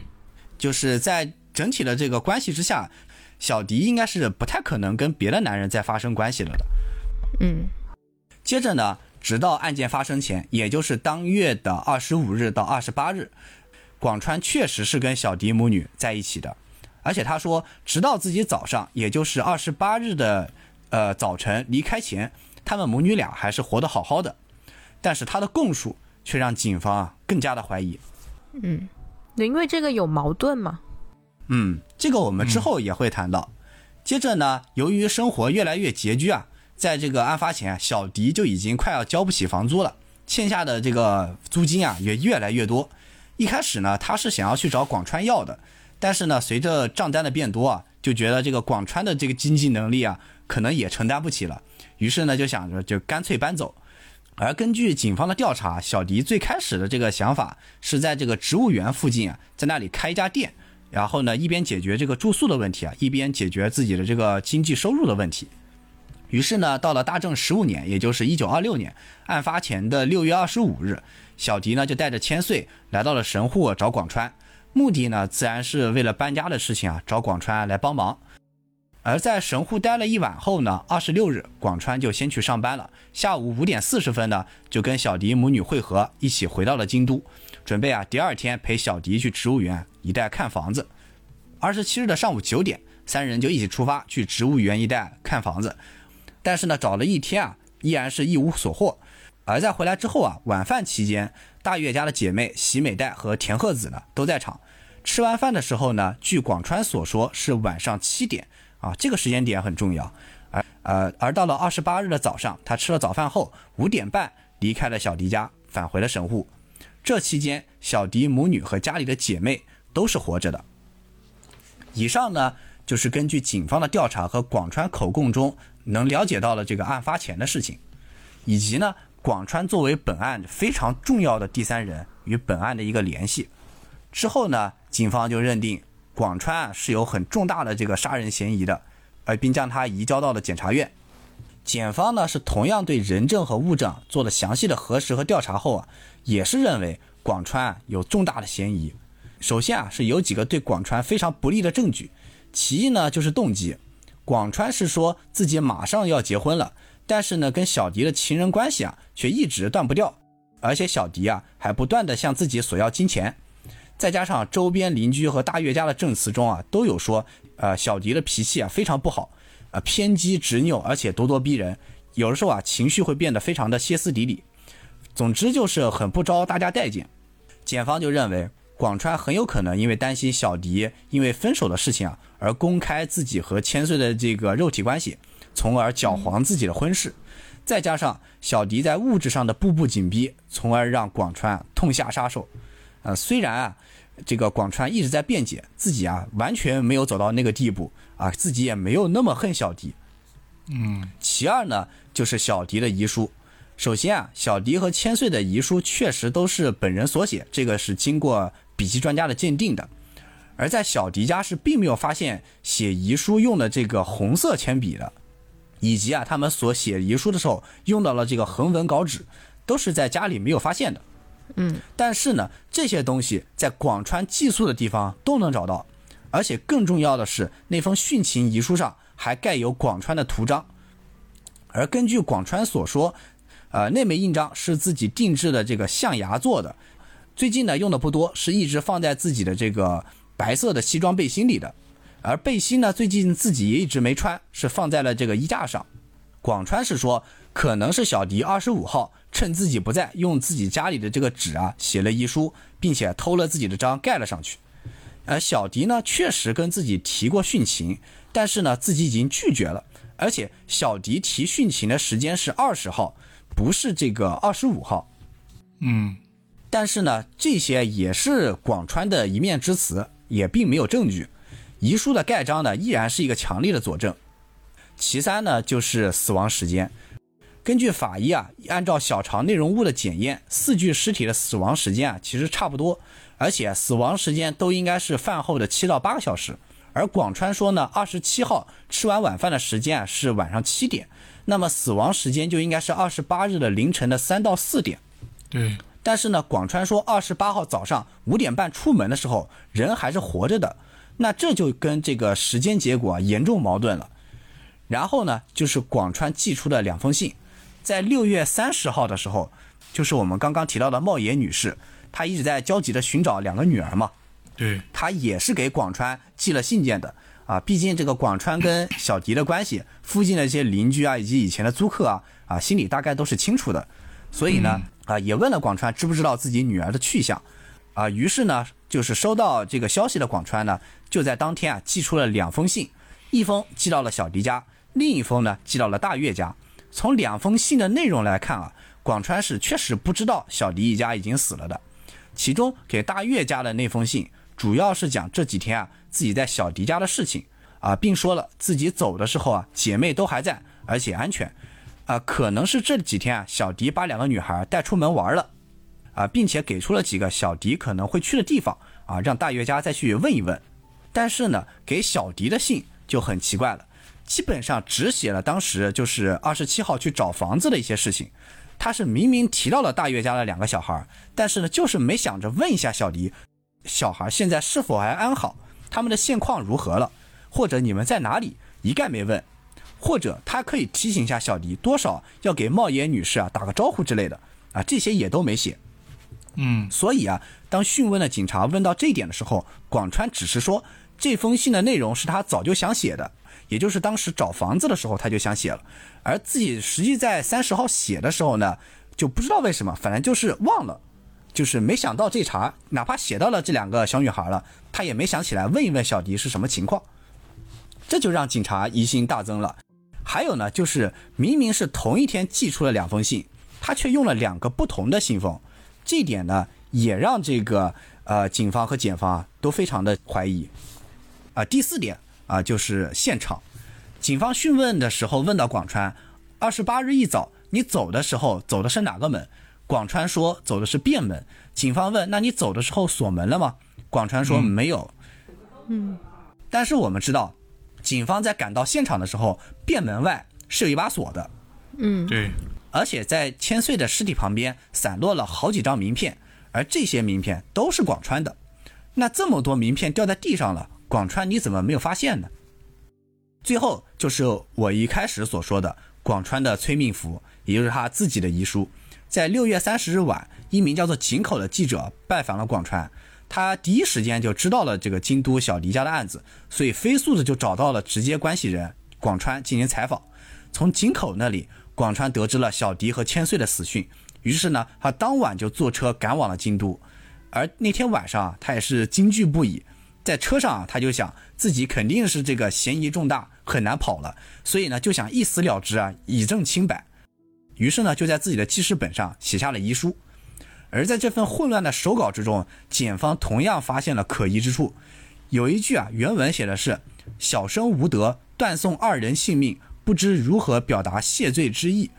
就是在整体的这个关系之下，小迪应该是不太可能跟别的男人再发生关系了的。嗯，接着呢，直到案件发生前，也就是当月的二十五日到二十八日，广川确实是跟小迪母女在一起的。而且他说，直到自己早上，也就是二十八日的，呃早晨离开前，他们母女俩还是活得好好的。但是他的供述却让警方啊更加的怀疑。嗯，因为这个有矛盾吗。嗯，这个我们之后也会谈到。接着呢，由于生活越来越拮据啊，在这个案发前，小迪就已经快要交不起房租了欠下的这个租金啊也越来越多。一开始呢，他是想要去找广川要的，但是呢，随着账单的变多啊，就觉得这个广川的这个经济能力啊，可能也承担不起了，于是呢，就想着就干脆搬走。而根据警方的调查，小迪最开始的这个想法是在这个植物园附近啊，在那里开一家店，然后呢，一边解决这个住宿的问题啊，一边解决自己的这个经济收入的问题。于是呢，到了大正十五年，也就是一九二六年，案发前的六月二十五日，小迪呢就带着千岁来到了神户找广川，目的呢自然是为了搬家的事情啊，找广川来帮忙。而在神户待了一晚后呢，二十六日，广川就先去上班了。下午五点四十分呢，就跟小迪母女会合，一起回到了京都，准备啊第二天陪小迪去植物园一带看房子。二十七日的上午九点，三人就一起出发去植物园一带看房子。但是呢，找了一天啊，依然是一无所获。而在回来之后啊，晚饭期间，大月家的姐妹喜美代和田贺子呢都在场。吃完饭的时候呢，据广川所说是晚上七点啊，这个时间点很重要。而呃，而到了二十八日的早上，他吃了早饭后，五点半离开了小迪家，返回了神户。这期间，小迪母女和家里的姐妹都是活着的。以上呢，就是根据警方的调查和广川口供中。能了解到了这个案发前的事情，以及呢，广川作为本案非常重要的第三人与本案的一个联系。之后呢，警方就认定广川是有很重大的这个杀人嫌疑的，呃，并将他移交到了检察院。检方呢是同样对人证和物证做了详细的核实和调查后啊，也是认为广川有重大的嫌疑。首先啊，是有几个对广川非常不利的证据，其一呢就是动机。广川是说自己马上要结婚了，但是呢，跟小迪的情人关系啊，却一直断不掉，而且小迪啊，还不断的向自己索要金钱，再加上周边邻居和大岳家的证词中啊，都有说，呃，小迪的脾气啊非常不好，啊，偏激执拗，而且咄咄逼人，有的时候啊，情绪会变得非常的歇斯底里，总之就是很不招大家待见，检方就认为。广川很有可能因为担心小迪因为分手的事情啊，而公开自己和千岁的这个肉体关系，从而搅黄自己的婚事。再加上小迪在物质上的步步紧逼，从而让广川痛下杀手。呃，虽然啊，这个广川一直在辩解自己啊完全没有走到那个地步啊，自己也没有那么恨小迪。嗯，其二呢，就是小迪的遗书。首先啊，小迪和千岁的遗书确实都是本人所写，这个是经过。笔迹专家的鉴定的，而在小迪家是并没有发现写遗书用的这个红色铅笔的，以及啊他们所写遗书的时候用到了这个横纹稿纸，都是在家里没有发现的。嗯，但是呢，这些东西在广川寄宿的地方都能找到，而且更重要的是，那封殉情遗书上还盖有广川的图章，而根据广川所说，呃，那枚印章是自己定制的这个象牙做的。最近呢用的不多，是一直放在自己的这个白色的西装背心里的，而背心呢最近自己也一直没穿，是放在了这个衣架上。广川是说，可能是小迪二十五号趁自己不在，用自己家里的这个纸啊写了遗书，并且偷了自己的章盖了上去。而小迪呢确实跟自己提过殉情，但是呢自己已经拒绝了，而且小迪提殉情的时间是二十号，不是这个二十五号。嗯。但是呢，这些也是广川的一面之词，也并没有证据。遗书的盖章呢，依然是一个强力的佐证。其三呢，就是死亡时间。根据法医啊，按照小肠内容物的检验，四具尸体的死亡时间啊，其实差不多，而且死亡时间都应该是饭后的七到八个小时。而广川说呢，二十七号吃完晚饭的时间啊是晚上七点，那么死亡时间就应该是二十八日的凌晨的三到四点。对。但是呢，广川说二十八号早上五点半出门的时候，人还是活着的，那这就跟这个时间结果严重矛盾了。然后呢，就是广川寄出的两封信，在六月三十号的时候，就是我们刚刚提到的茂野女士，她一直在焦急的寻找两个女儿嘛，对，她也是给广川寄了信件的啊。毕竟这个广川跟小迪的关系，附近的一些邻居啊，以及以前的租客啊，啊，心里大概都是清楚的，所以呢。啊，也问了广川知不知道自己女儿的去向，啊，于是呢，就是收到这个消息的广川呢，就在当天啊寄出了两封信，一封寄到了小迪家，另一封呢寄到了大月家。从两封信的内容来看啊，广川是确实不知道小迪一家已经死了的。其中给大月家的那封信，主要是讲这几天啊自己在小迪家的事情啊，并说了自己走的时候啊姐妹都还在，而且安全啊，可能是这几天啊小迪把两个女孩带出门玩了啊，并且给出了几个小迪可能会去的地方啊，让大月家再去问一问。但是呢，给小迪的信就很奇怪了，基本上只写了当时就是二十七号去找房子的一些事情。他是明明提到了大月家的两个小孩，但是呢，就是没想着问一下小迪，小孩现在是否还安好，他们的现况如何了，或者你们在哪里，一概没问。或者他可以提醒一下小迪，多少要给茂野女士啊打个招呼之类的啊，这些也都没写。嗯，所以啊，当讯问的警察问到这一点的时候，广川只是说这封信的内容是他早就想写的。也就是当时找房子的时候，他就想写了，而自己实际在三十号写的时候呢，就不知道为什么，反正就是忘了，就是没想到这茬，哪怕写到了这两个小女孩了，他也没想起来问一问小迪是什么情况，这就让警察疑心大增了。还有呢，就是明明是同一天寄出了两封信，他却用了两个不同的信封，这一点呢，也让这个呃警方和检方都非常的怀疑。啊，第四点。啊，就是现场，警方讯问的时候问到广川，二十八日一早你走的时候走的是哪个门？广川说走的是便门。警方问，那你走的时候锁门了吗？广川说没有。嗯，但是我们知道，警方在赶到现场的时候，便门外是有一把锁的。嗯，对，而且在千岁的尸体旁边散落了好几张名片，而这些名片都是广川的。那这么多名片掉在地上了。广川，你怎么没有发现呢？最后就是我一开始所说的广川的催命符，也就是他自己的遗书。在六月三十日晚，一名叫做井口的记者拜访了广川，他第一时间就知道了这个京都小迪家的案子，所以飞速的就找到了直接关系人广川进行采访。从井口那里，广川得知了小迪和千岁的死讯，于是呢，他当晚就坐车赶往了京都。而那天晚上，他也是惊惧不已。在车上啊，他就想自己肯定是这个嫌疑重大，很难跑了，所以呢就想一死了之啊，以证清白。于是呢就在自己的记事本上写下了遗书。而在这份混乱的手稿之中，检方同样发现了可疑之处。有一句啊，原文写的是“小生无德，断送二人性命，不知如何表达谢罪之意”。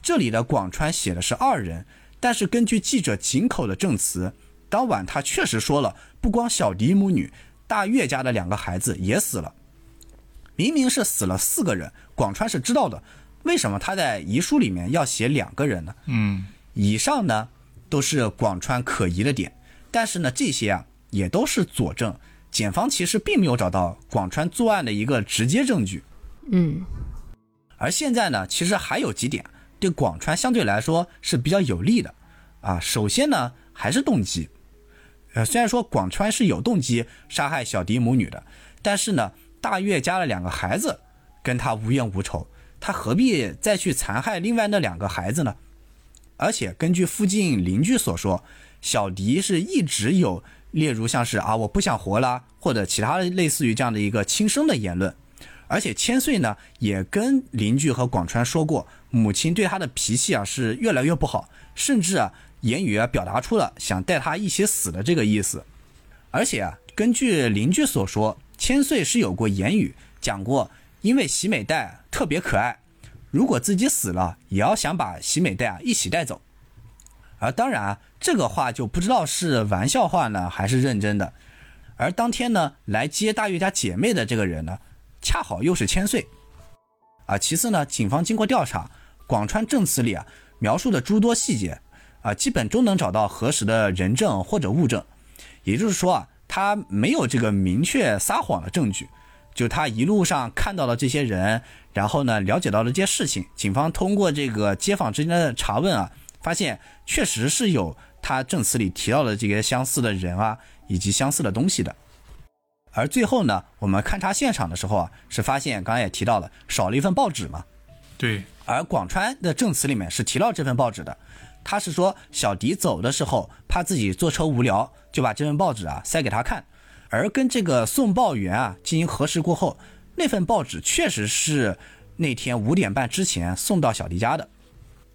这里的广川写的是二人，但是根据记者井口的证词，当晚他确实说了，不光小迪母女。大岳家的两个孩子也死了，明明是死了四个人，广川是知道的，为什么他在遗书里面要写两个人呢？嗯，以上呢都是广川可疑的点，但是呢这些啊也都是佐证，检方其实并没有找到广川作案的一个直接证据。嗯，而现在呢，其实还有几点对广川相对来说是比较有利的啊，首先呢还是动机。呃，虽然说广川是有动机杀害小迪母女的，但是呢，大月家的两个孩子跟他无冤无仇，他何必再去残害另外那两个孩子呢？而且根据附近邻居所说，小迪是一直有例如像是啊我不想活了，或者其他类似于这样的一个轻生的言论。而且千岁呢也跟邻居和广川说过，母亲对他的脾气啊是越来越不好，甚至啊。言语啊，表达出了想带他一起死的这个意思，而且啊，根据邻居所说，千岁是有过言语讲过，因为喜美代特别可爱，如果自己死了，也要想把喜美代啊一起带走。而当然啊，这个话就不知道是玩笑话呢，还是认真的。而当天呢，来接大月家姐妹的这个人呢，恰好又是千岁。啊，其次呢，警方经过调查，广川证词里啊描述的诸多细节。啊，基本都能找到核实的人证或者物证，也就是说啊，他没有这个明确撒谎的证据，就他一路上看到了这些人，然后呢了解到了这些事情，警方通过这个街坊之间的查问啊，发现确实是有他证词里提到的这些相似的人啊，以及相似的东西的。而最后呢，我们勘察现场的时候啊，是发现刚才也提到了少了一份报纸嘛，对，而广川的证词里面是提到这份报纸的。他是说，小迪走的时候，怕自己坐车无聊，就把这份报纸啊塞给他看。而跟这个送报员啊进行核实过后，那份报纸确实是那天五点半之前送到小迪家的。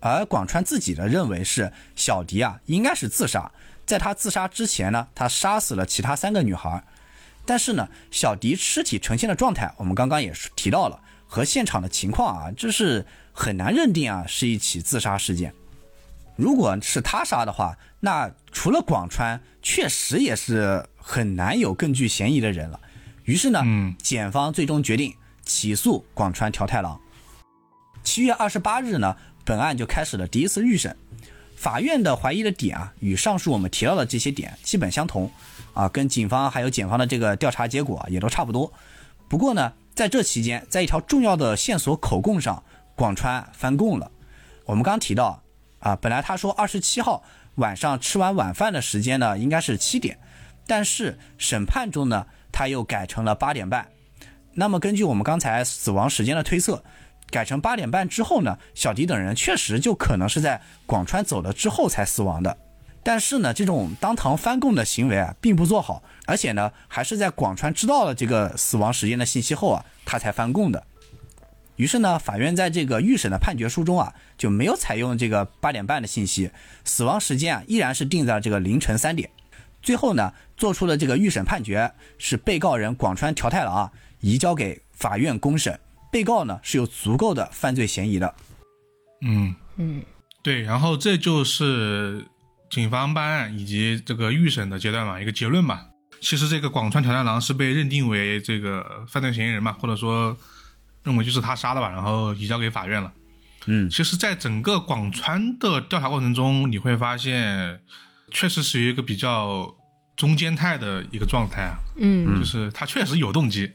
而广川自己的认为是小迪啊应该是自杀，在他自杀之前呢，他杀死了其他三个女孩。但是呢，小迪尸体呈现的状态，我们刚刚也提到了，和现场的情况啊，这是很难认定啊是一起自杀事件。如果是他杀的话，那除了广川，确实也是很难有更具嫌疑的人了。于是呢，嗯检方最终决定起诉广川条太郎。七月二十八日呢，本案就开始了第一次预审。法院的怀疑的点啊，与上述我们提到的这些点基本相同，啊，跟警方还有检方的这个调查结果啊也都差不多。不过呢，在这期间，在一条重要的线索口供上，广川翻供了。我们刚提到啊，本来他说二十七号晚上吃完晚饭的时间呢，应该是七点，但是审判中呢，他又改成了八点半。那么根据我们刚才死亡时间的推测，改成八点半之后呢，小迪等人确实就可能是在广川走了之后才死亡的。但是呢，这种当堂翻供的行为啊，并不做好，而且呢，还是在广川知道了这个死亡时间的信息后啊，他才翻供的。于是呢，法院在这个预审的判决书中啊，就没有采用这个八点半的信息，死亡时间啊依然是定在了这个凌晨三点。最后呢，做出了这个预审判决，是被告人广川条太郎啊移交给法院公审，被告呢是有足够的犯罪嫌疑的。嗯，嗯对，然后这就是警方办案以及这个预审的阶段嘛，一个结论嘛。其实这个广川条太郎是被认定为这个犯罪嫌疑人嘛，或者说认为就是他杀的吧，然后移交给法院了。嗯其实，在整个广川的调查过程中，你会发现，确实是一个比较中间态的一个状态啊，嗯就是他确实有动机，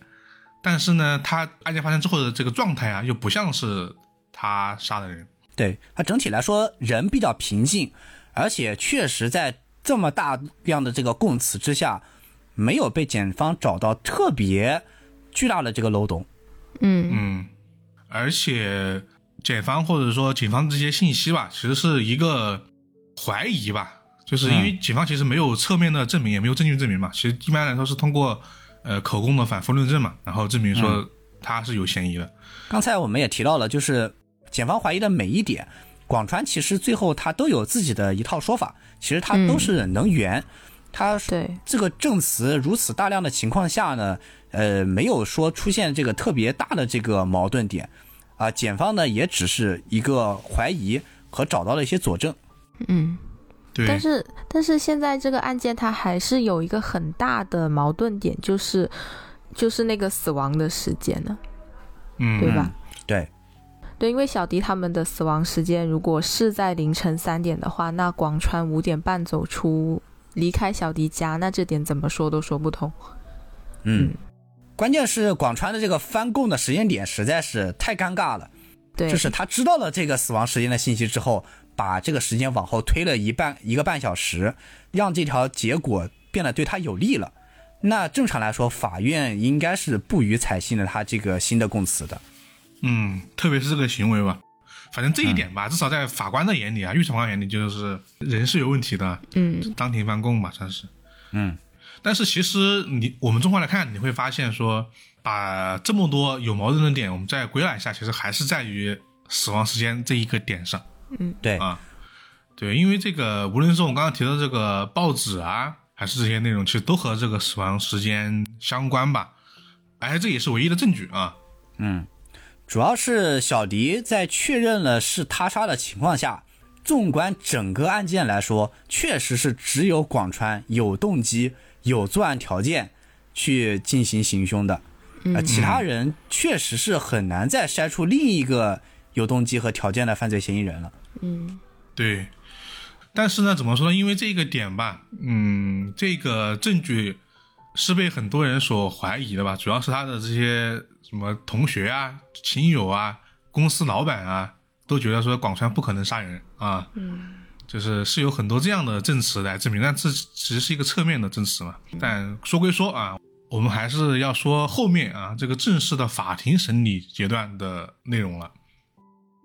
但是呢，他案件发生之后的这个状态啊，又不像是他杀的人。对他整体来说人比较平静，而且确实在这么大量的这个供词之下，没有被检方找到特别巨大的这个漏洞。嗯嗯，而且检方或者说警方这些信息吧，其实是一个怀疑吧，就是因为警方其实没有侧面的证明，也没有证据证明嘛。其实一般来说是通过呃口供的反复论证嘛，然后证明说他是有嫌疑的。刚才我们也提到了，就是检方怀疑的每一点，广川其实最后他都有自己的一套说法，其实他都是能圆。他对，这个证词如此大量的情况下呢，呃，没有说出现这个特别大的这个矛盾点，啊、检方呢也只是一个怀疑和找到了一些佐证。嗯。对，但是但是现在这个案件它还是有一个很大的矛盾点，就是就是那个死亡的时间呢，嗯，对吧？对，对，因为小迪他们的死亡时间如果是在凌晨三点的话，那广川五点半走出离开小迪家，那这点怎么说都说不通。嗯，关键是广川的这个翻供的时间点实在是太尴尬了，对，就是他知道了这个死亡时间的信息之后，把这个时间往后推了一半一个半小时，让这条结果变得对他有利了。那正常来说，法院应该是不予采信的他这个新的供词的。嗯，特别是这个行为吧，反正这一点吧，至少在法官的眼里啊，预审官眼里就是人是有问题的，嗯当庭翻供嘛，算是。嗯，但是其实你我们综合来看，你会发现说，把这么多有矛盾的点，我们再归纳一下，其实还是在于死亡时间这一个点上嗯对，啊。对，因为这个无论是我们刚刚提到这个报纸啊，还是这些内容，其实都和这个死亡时间相关吧。哎，这也是唯一的证据啊。嗯，主要是小迪在确认了是他杀的情况下，纵观整个案件来说，确实是只有广川有动机、有作案条件去进行行凶的，呃，其他人确实是很难再筛出另一个有动机和条件的犯罪嫌疑人了。嗯对，但是呢，怎么说呢？因为这个点吧，嗯，这个证据是被很多人所怀疑的吧，主要是他的这些什么同学啊、亲友啊、公司老板啊，都觉得说广川不可能杀人啊，嗯就是是有很多这样的证词来证明，但这其实是一个侧面的证词嘛。但说归说啊，我们还是要说后面啊这个正式的法庭审理阶段的内容了。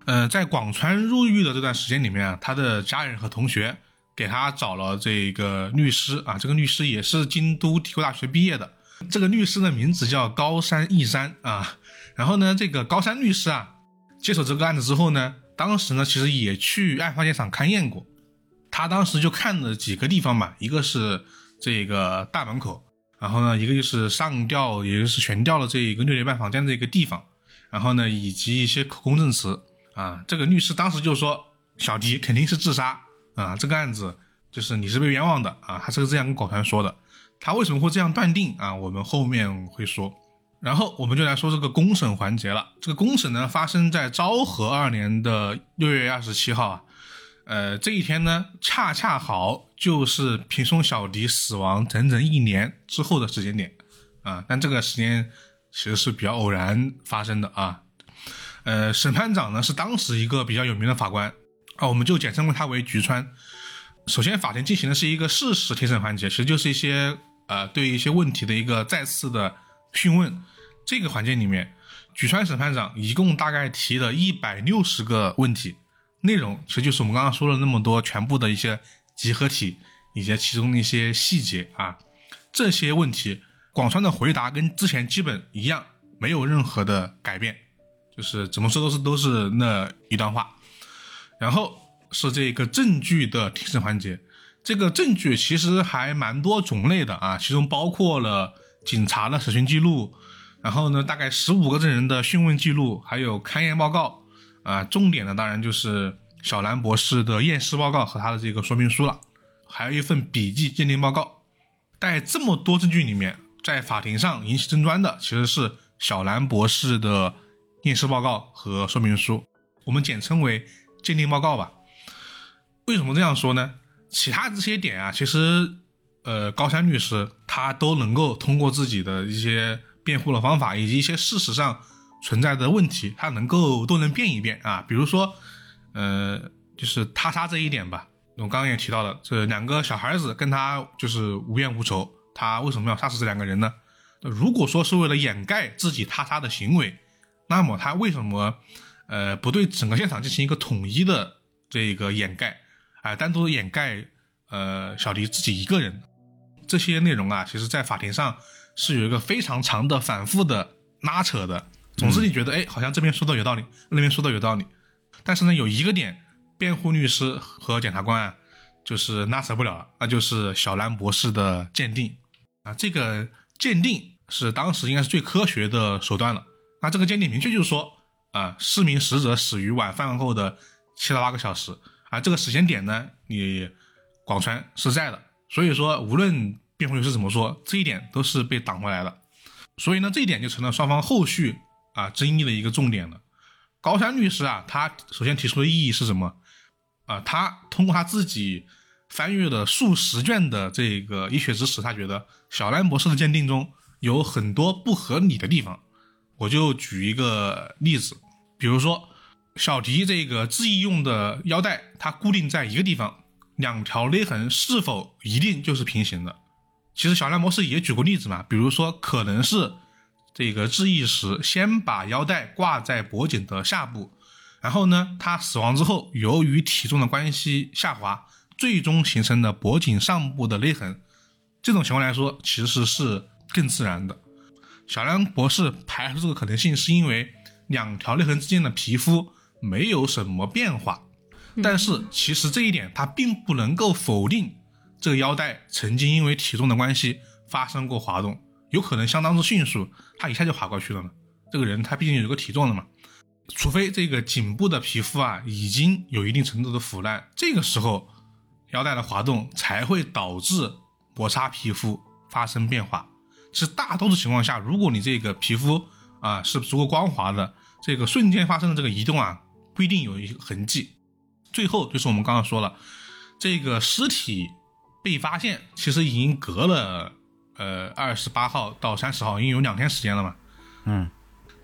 呃，在广川入狱的这段时间里面啊，他的家人和同学给他找了这个律师啊，这个律师也是京都体育大学毕业的，这个律师的名字叫高山义山啊。然后呢，这个高山律师啊，接手这个案子之后呢，当时呢，其实也去案发现场勘验过。他当时就看了几个地方嘛，一个是这个大门口，然后呢，一个就是上吊，也就是悬吊了这一个六点半房间的一个地方，然后呢，以及一些口供证词啊。这个律师当时就说，小迪肯定是自杀啊，这个案子就是你是被冤枉的啊，他是这样跟广川说的。他为什么会这样断定啊？我们后面会说。然后我们就来说这个公审环节了。这个公审呢，发生在昭和二年的六月二十七号啊。呃，这一天呢，恰恰好就是平松小迪死亡整整一年之后的时间点啊。但这个时间其实是比较偶然发生的啊。呃，审判长呢是当时一个比较有名的法官啊，我们就简称为他为菊川。首先，法庭进行的是一个事实庭审环节，其实就是一些呃对一些问题的一个再次的讯问。这个环节里面，举川审判长一共大概提了一百六十个问题，内容其实就是我们刚刚说了那么多全部的一些集合体以及其中的一些细节啊。这些问题，广川的回答跟之前基本一样，没有任何的改变，就是怎么说都是都是那一段话。然后是这个证据的庭审环节，这个证据其实还蛮多种类的啊，其中包括了警察的审讯记录。然后呢，大概十五个证人的讯问记录，还有勘验报告，啊，重点的当然就是小兰博士的验尸报告和他的这个说明书了，还有一份笔记鉴定报告。在这么多证据里面，在法庭上引起争端的其实是小兰博士的验尸报告和说明书，我们简称为鉴定报告吧。为什么这样说呢？其他这些点啊，其实，呃，高山律师他都能够通过自己的一些。辩护的方法以及一些事实上存在的问题，他能够都能辩一辩啊。比如说，呃，就是他杀这一点吧。我刚刚也提到了，这两个小孩子跟他就是无冤无仇，他为什么要杀死这两个人呢？如果说是为了掩盖自己他杀的行为，那么他为什么呃不对整个现场进行一个统一的这个掩盖啊？单独掩盖呃小迪自己一个人这些内容啊，其实在法庭上。是有一个非常长的反复的拉扯的，总之你觉得哎，好像这边说的有道理，那边说的有道理，但是呢，有一个点，辩护律师和检察官啊，就是拉扯不了，那就是小兰博士的鉴定啊，这个鉴定是当时应该是最科学的手段了。那这个鉴定明确就是说啊，失明死者死于晚饭后的七到八个小时，而这个时间点呢，你广川是在的，所以说无论。辩护律师怎么说？这一点都是被挡回来的，所以呢，这一点就成了双方后续啊争议的一个重点了。高山律师啊，他首先提出的异议是什么？啊，他通过他自己翻阅了数十卷的这个医学知识，他觉得小兰博士的鉴定中有很多不合理的地方。我就举一个例子，比如说小迪这个自缢用的腰带，它固定在一个地方，两条勒痕是否一定就是平行的？其实小兰博士也举过例子嘛，比如说可能是这个致意时先把腰带挂在脖颈的下部，然后呢，他死亡之后由于体重的关系下滑，最终形成的脖颈上部的勒痕。这种情况来说，其实是更自然的。小兰博士排除这个可能性，是因为两条勒痕之间的皮肤没有什么变化，但是其实这一点它并不能够否定。这个腰带曾经因为体重的关系发生过滑动，有可能相当之迅速，他一下就滑过去了呢。这个人他毕竟有个体重的嘛，除非这个颈部的皮肤啊已经有一定程度的腐烂，这个时候腰带的滑动才会导致摩擦皮肤发生变化。其实大多数情况下，如果你这个皮肤啊是足够光滑的，这个瞬间发生的这个移动啊不一定有一个痕迹。最后就是我们刚刚说了，这个尸体。被发现其实已经隔了呃二十八号到三十号，已经有两天时间了嘛。嗯，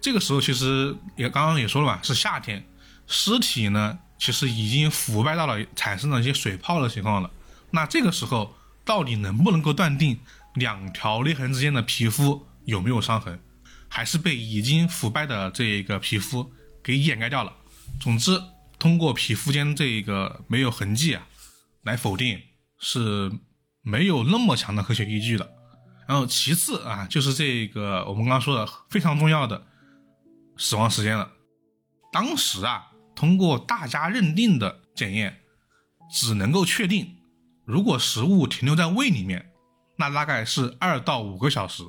这个时候其实也刚刚也说了嘛，是夏天，尸体呢其实已经腐败到了产生了一些水泡的情况了。那这个时候到底能不能够断定两条勒痕之间的皮肤有没有伤痕，还是被已经腐败的这个皮肤给掩盖掉了？总之，通过皮肤间这个没有痕迹啊来否定。是没有那么强的科学依据的。然后其次啊，就是这个我们刚刚说的非常重要的死亡时间了。当时啊，通过大家认定的检验，只能够确定，如果食物停留在胃里面，那大概是二到五个小时。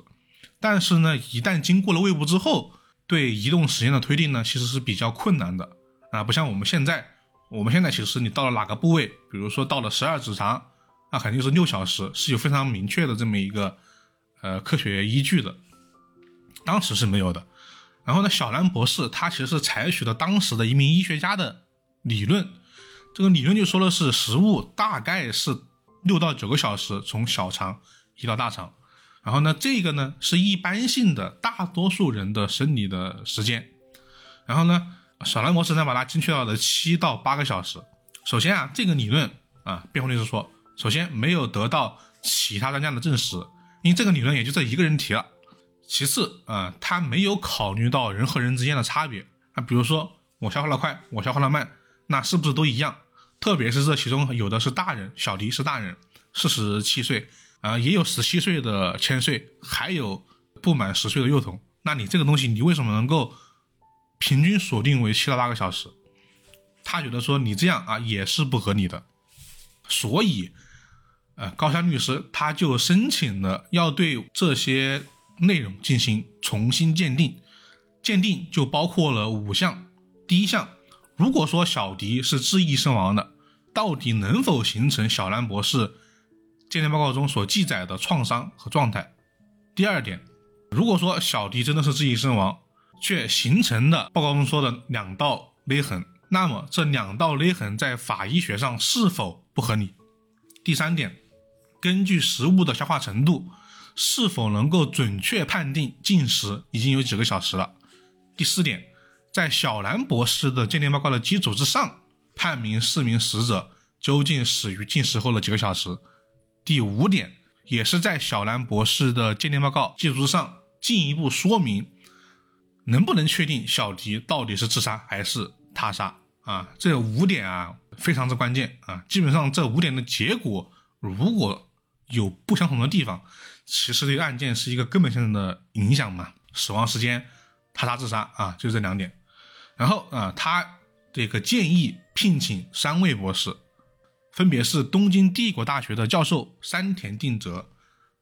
但是呢，一旦经过了胃部之后，对移动时间的推定呢，其实是比较困难的啊，不像我们现在，我们现在其实你到了哪个部位，比如说到了十二指肠，那肯定是六小时，是有非常明确的这么一个呃科学依据的。当时是没有的。然后呢，小兰博士他其实是采取了当时的一名医学家的理论，这个理论就说的是食物大概是六到九个小时从小肠移到大肠，然后呢，这个呢是一般性的大多数人的生理的时间，然后呢，小兰博士呢把它精确到了七到八个小时。首先啊，这个理论啊，辩护律师说，首先没有得到其他专家的证实，因为这个理论也就这一个人提了。其次，啊，他没有考虑到人和人之间的差别啊，比如说我消化的快，我消化的慢，那是不是都一样？特别是这其中有的是大人，小迪是大人，四十七岁啊，也有十七岁的千岁，还有不满十岁的幼童。那你这个东西，你为什么能够平均锁定为七到八个小时？他觉得说你这样啊也是不合理的，所以，呃，高山律师他就申请了要对这些。内容进行重新鉴定，鉴定就包括了五项。第一项，如果说小迪是自缢身亡的，到底能否形成小兰博士鉴定报告中所记载的创伤和状态？第二点，如果说小迪真的是自缢身亡，却形成了报告中说的两道勒痕，那么这两道勒痕在法医学上是否不合理？第三点，根据食物的消化程度。是否能够准确判定进食已经有几个小时了？第四点，在小兰博士的鉴定报告的基础之上，判明四名死者究竟死于进食后的几个小时。第五点，也是在小兰博士的鉴定报告基础之上，进一步说明能不能确定小迪到底是自杀还是他杀啊？这五点啊非常之关键啊！基本上这五点的结果如果有不相同的地方。其实对案件是一个根本性的影响嘛，死亡时间、他杀自杀啊，就这两点。然后啊，他这个建议聘请三位博士，分别是东京帝国大学的教授山田定则、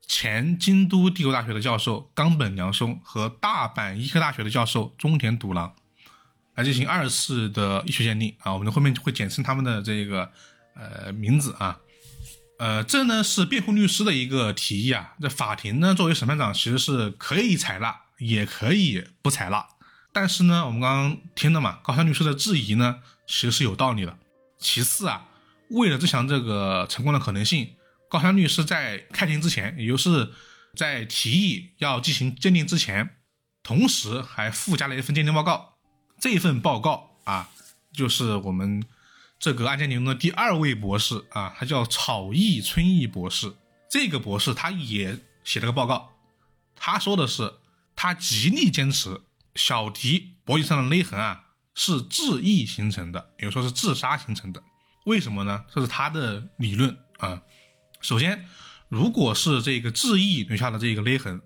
前京都帝国大学的教授冈本良松和大阪医科大学的教授中田笃郎，来进行二次的医学鉴定啊。我们后面会简称他们的这个呃名字啊。呃，这呢是辩护律师的一个提议啊。这法庭呢，作为审判长，其实是可以采纳，也可以不采纳。但是呢，我们刚刚听了嘛，高山律师的质疑呢，其实是有道理的。其次啊，为了增强这个成功的可能性，高山律师在开庭之前，也就是在提议要进行鉴定之前，同时还附加了一份鉴定报告。这份报告啊，就是我们。这个案件里的第二位博士啊，他叫草艺春义博士。这个博士他也写了个报告，他说的是，他极力坚持小迪脖颈上的勒痕啊是自缢形成的，也就说是自杀形成的。为什么呢？这是他的理论啊。首先，如果是这个自缢留下的这个勒痕，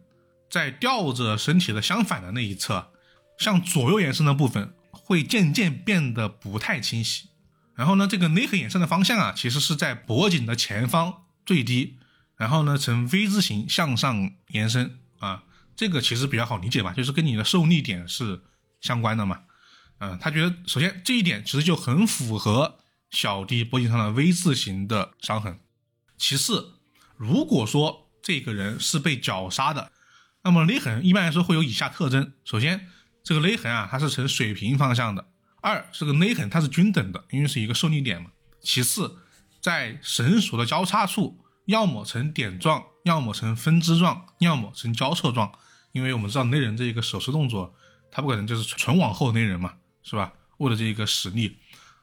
在吊着身体的相反的那一侧，向左右延伸的部分会渐渐变得不太清晰。然后呢，这个勒痕延伸的方向啊，其实是在脖颈的前方最低，然后呢呈 V 字形向上延伸啊，这个其实比较好理解吧，就是跟你的受力点是相关的嘛。嗯，他觉得首先这一点其实就很符合小弟脖颈上的 V 字形的伤痕。其次，如果说这个人是被绞杀的，那么勒痕一般来说会有以下特征：首先，这个勒痕啊，它是呈水平方向的。二，这个勒痕它是均等的，因为是一个受力点嘛。其次，在绳索的交叉处，要么呈点状，要么呈分支状，要么呈交错状。因为我们知道勒人这一个手势动作，它不可能就是纯往后勒人嘛，是吧？为了这一个使力，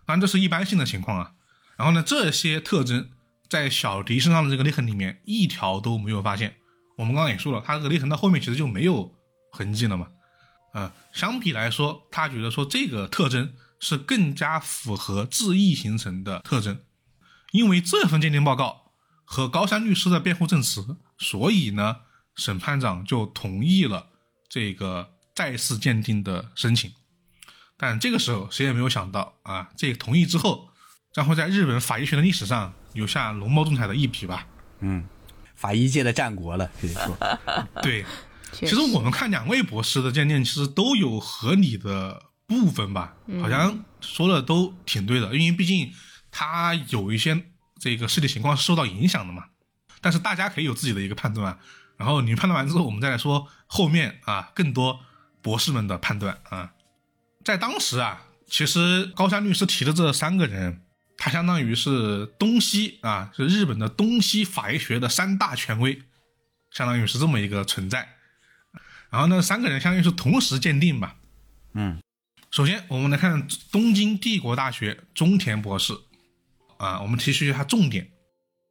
当然这是一般性的情况啊。然后呢，这些特征在小迪身上的这个勒痕里面一条都没有发现。我们刚刚也说了，他这个勒痕到后面其实就没有痕迹了嘛。呃，相比来说，他觉得说这个特征是更加符合自缢形成的特征，因为这份鉴定报告和高山律师的辩护证词，所以呢，审判长就同意了这个再次鉴定的申请。但这个时候谁也没有想到啊，这个同意之后，将会在日本法医学的历史上留下龙猫仲裁的一笔吧。嗯法医界的战国了，可以说。对，其其实我们看两位博士的鉴定，其实都有合理的部分吧，好像说的都挺对的，因为毕竟他有一些这个尸体情况是受到影响的嘛。但是大家可以有自己的一个判断啊，然后你判断完之后，我们再来说后面啊更多博士们的判断啊。在当时啊，其实高山律师提的这三个人，他相当于是东西啊，是日本的东西法医学的三大权威，相当于是这么一个存在。然后呢，三个人相当于是同时鉴定吧。嗯，首先我们来看东京帝国大学中田博士啊，我们提取一下重点。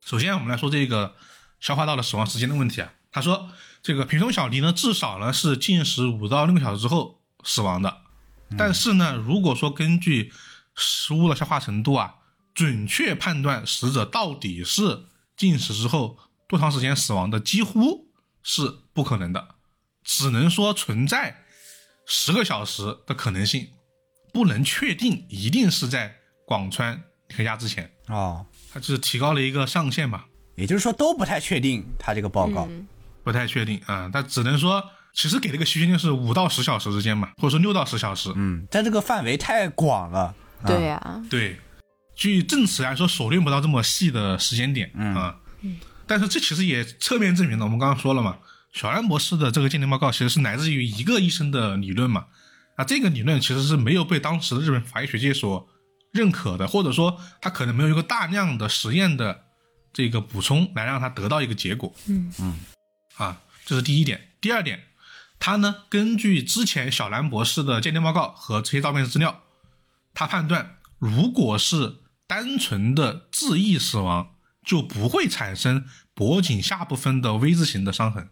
首先我们来说这个消化道的死亡时间的问题啊，他说这个平松小迪呢，至少呢是进食五到六个小时之后死亡的。但是呢，如果说根据食物的消化程度啊，准确判断死者到底是进食之后多长时间死亡的，几乎是不可能的，只能说存在十个小时的可能性，不能确定一定是在广川离开家之前，哦，它只是提高了一个上限嘛，也就是说都不太确定他这个报告。嗯。不太确定啊，但只能说其实给了个区间，就是五到十小时之间嘛，或者说六到十小时，嗯，但这个范围太广了。啊对呀、对，据证词来说，锁定不到这么细的时间点、啊。但是这其实也侧面证明了，我们刚刚说了嘛，小兰博士的这个鉴定报告其实是来自于一个医生的理论嘛。啊，这个理论其实是没有被当时的日本法医学界所认可的，或者说他可能没有一个大量的实验的这个补充来让他得到一个结果。嗯嗯，啊，这是第一点。第二点，他呢根据之前小兰博士的鉴定报告和这些照片资料，他判断，如果是单纯的自缢死亡，就不会产生脖颈下部分的 V 字形的伤痕。